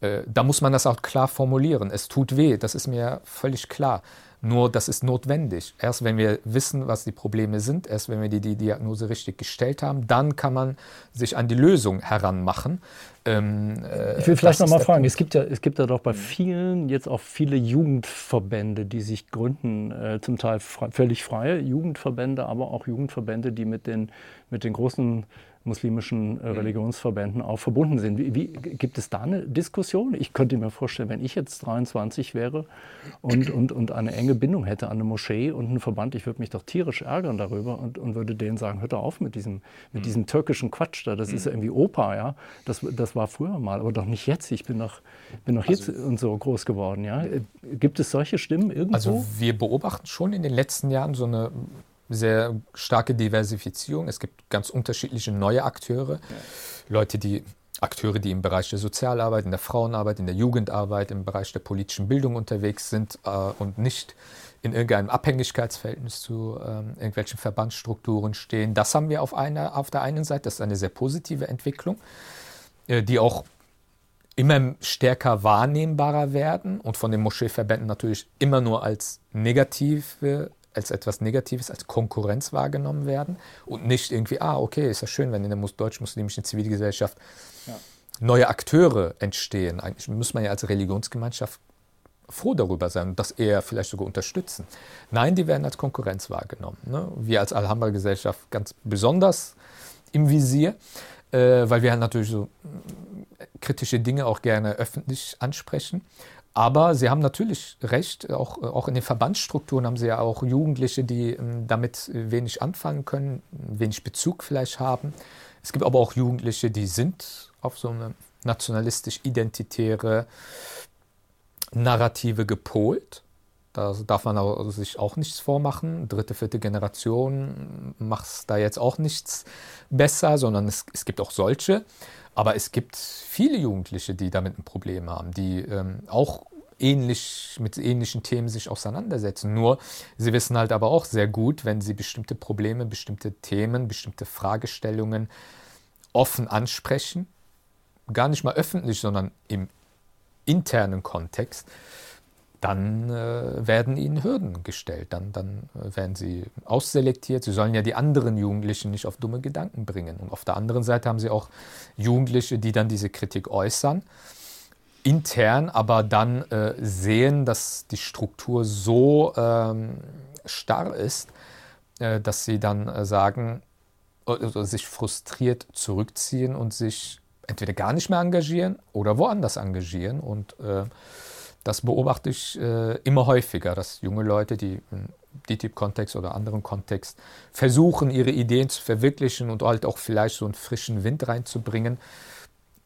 Äh, da muss man das auch klar formulieren. Es tut weh, das ist mir völlig klar. Nur das ist notwendig. Erst wenn wir wissen, was die Probleme sind, erst wenn wir die, die Diagnose richtig gestellt haben, dann kann man sich an die Lösung heranmachen. Ähm, äh, ich will vielleicht noch mal fragen, es gibt, ja, es gibt ja doch bei vielen jetzt auch viele Jugendverbände, die sich gründen, äh, zum Teil frei, völlig freie Jugendverbände, aber auch Jugendverbände, die mit den, mit den großen muslimischen äh, mhm. Religionsverbänden auch verbunden sind. Wie, wie, gibt es da eine Diskussion? Ich könnte mir vorstellen, wenn ich jetzt 23 wäre und, und, und eine enge Bindung hätte an eine Moschee und einen Verband, ich würde mich doch tierisch ärgern darüber und, und würde denen sagen, hört doch auf mit diesem, mit mhm. diesem türkischen Quatsch da, das ist ja mhm. irgendwie Opa, ja. Das, das war früher mal, aber doch nicht jetzt. Ich bin doch, bin doch jetzt also, und so groß geworden, ja. Gibt es solche Stimmen irgendwo? Also wir beobachten schon in den letzten Jahren so eine sehr starke Diversifizierung. Es gibt ganz unterschiedliche neue Akteure. Ja. Leute, die Akteure, die im Bereich der Sozialarbeit, in der Frauenarbeit, in der Jugendarbeit, im Bereich der politischen Bildung unterwegs sind äh, und nicht in irgendeinem Abhängigkeitsverhältnis zu ähm, irgendwelchen Verbandsstrukturen stehen. Das haben wir auf, einer, auf der einen Seite, das ist eine sehr positive Entwicklung, äh, die auch immer stärker wahrnehmbarer werden und von den Moscheeverbänden natürlich immer nur als negative als etwas Negatives, als Konkurrenz wahrgenommen werden und nicht irgendwie, ah, okay, ist ja schön, wenn in der deutsch-muslimischen Zivilgesellschaft ja. neue Akteure entstehen. Eigentlich muss man ja als Religionsgemeinschaft froh darüber sein und das eher vielleicht sogar unterstützen. Nein, die werden als Konkurrenz wahrgenommen. Ne? Wir als Alhambra-Gesellschaft ganz besonders im Visier, äh, weil wir halt natürlich so äh, kritische Dinge auch gerne öffentlich ansprechen. Aber Sie haben natürlich recht, auch, auch in den Verbandsstrukturen haben Sie ja auch Jugendliche, die ähm, damit wenig anfangen können, wenig Bezug vielleicht haben. Es gibt aber auch Jugendliche, die sind auf so eine nationalistisch-identitäre Narrative gepolt. Da darf man sich auch nichts vormachen. Dritte, vierte Generation macht da jetzt auch nichts besser, sondern es, es gibt auch solche. Aber es gibt viele Jugendliche, die damit ein Problem haben, die ähm, auch ähnlich mit ähnlichen Themen sich auseinandersetzen. Nur sie wissen halt aber auch sehr gut, wenn sie bestimmte Probleme, bestimmte Themen, bestimmte Fragestellungen offen ansprechen, gar nicht mal öffentlich, sondern im internen Kontext, dann äh, werden ihnen Hürden gestellt, dann, dann äh, werden sie ausselektiert. Sie sollen ja die anderen Jugendlichen nicht auf dumme Gedanken bringen. Und auf der anderen Seite haben sie auch Jugendliche, die dann diese Kritik äußern, intern, aber dann äh, sehen, dass die Struktur so ähm, starr ist, äh, dass sie dann äh, sagen, also sich frustriert zurückziehen und sich entweder gar nicht mehr engagieren oder woanders engagieren. Und das beobachte ich äh, immer häufiger, dass junge Leute, die im DTIP-Kontext oder anderen Kontext versuchen, ihre Ideen zu verwirklichen und halt auch vielleicht so einen frischen Wind reinzubringen,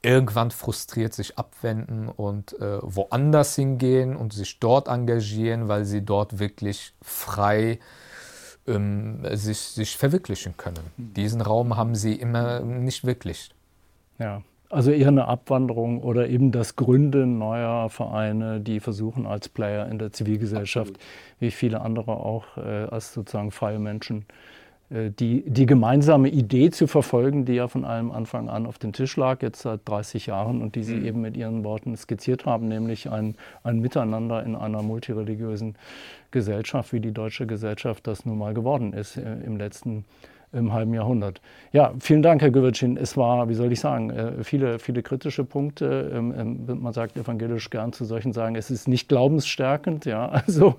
irgendwann frustriert sich abwenden und äh, woanders hingehen und sich dort engagieren, weil sie dort wirklich frei ähm, sich, sich verwirklichen können. Mhm. Diesen Raum haben sie immer nicht wirklich. Ja. Also eher eine Abwanderung oder eben das Gründen neuer Vereine, die versuchen als Player in der Zivilgesellschaft, Absolut. wie viele andere auch äh, als sozusagen freie Menschen, äh, die, die gemeinsame Idee zu verfolgen, die ja von allem Anfang an auf dem Tisch lag, jetzt seit 30 Jahren und die Sie mhm. eben mit Ihren Worten skizziert haben, nämlich ein, ein Miteinander in einer multireligiösen Gesellschaft, wie die deutsche Gesellschaft das nun mal geworden ist äh, im letzten Jahr im halben Jahrhundert. Ja, vielen Dank, Herr Gewürtschin. Es war, wie soll ich sagen, äh, viele, viele kritische Punkte. Ähm, ähm, man sagt evangelisch gern zu solchen sagen, es ist nicht glaubensstärkend. Ja, [laughs] also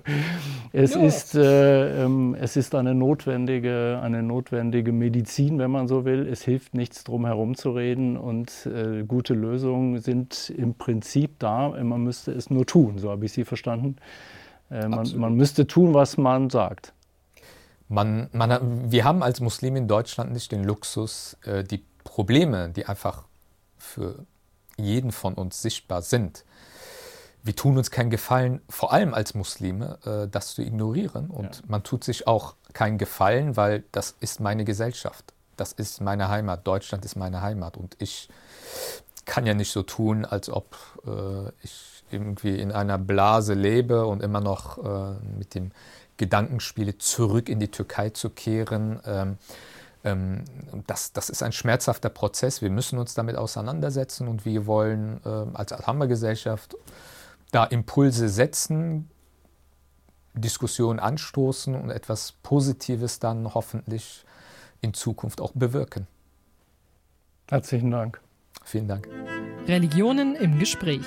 es, ja. Ist, äh, ähm, es ist eine notwendige, eine notwendige Medizin, wenn man so will. Es hilft nichts, drum herum zu reden und äh, gute Lösungen sind im Prinzip da. Man müsste es nur tun, so habe ich Sie verstanden. Man, man müsste tun, was man sagt. Man, man, wir haben als Muslime in Deutschland nicht den Luxus, äh, die Probleme, die einfach für jeden von uns sichtbar sind, wir tun uns keinen Gefallen, vor allem als Muslime, äh, das zu ignorieren. Und ja. man tut sich auch keinen Gefallen, weil das ist meine Gesellschaft. Das ist meine Heimat. Deutschland ist meine Heimat. Und ich kann ja nicht so tun, als ob äh, ich irgendwie in einer Blase lebe und immer noch mit dem Gedankenspiele zurück in die Türkei zu kehren. Ähm, ähm, das, das ist ein schmerzhafter Prozess. Wir müssen uns damit auseinandersetzen und wir wollen äh, als Alhambra-Gesellschaft da Impulse setzen, Diskussionen anstoßen und etwas Positives dann hoffentlich in Zukunft auch bewirken. Herzlichen Dank. Vielen Dank. Religionen im Gespräch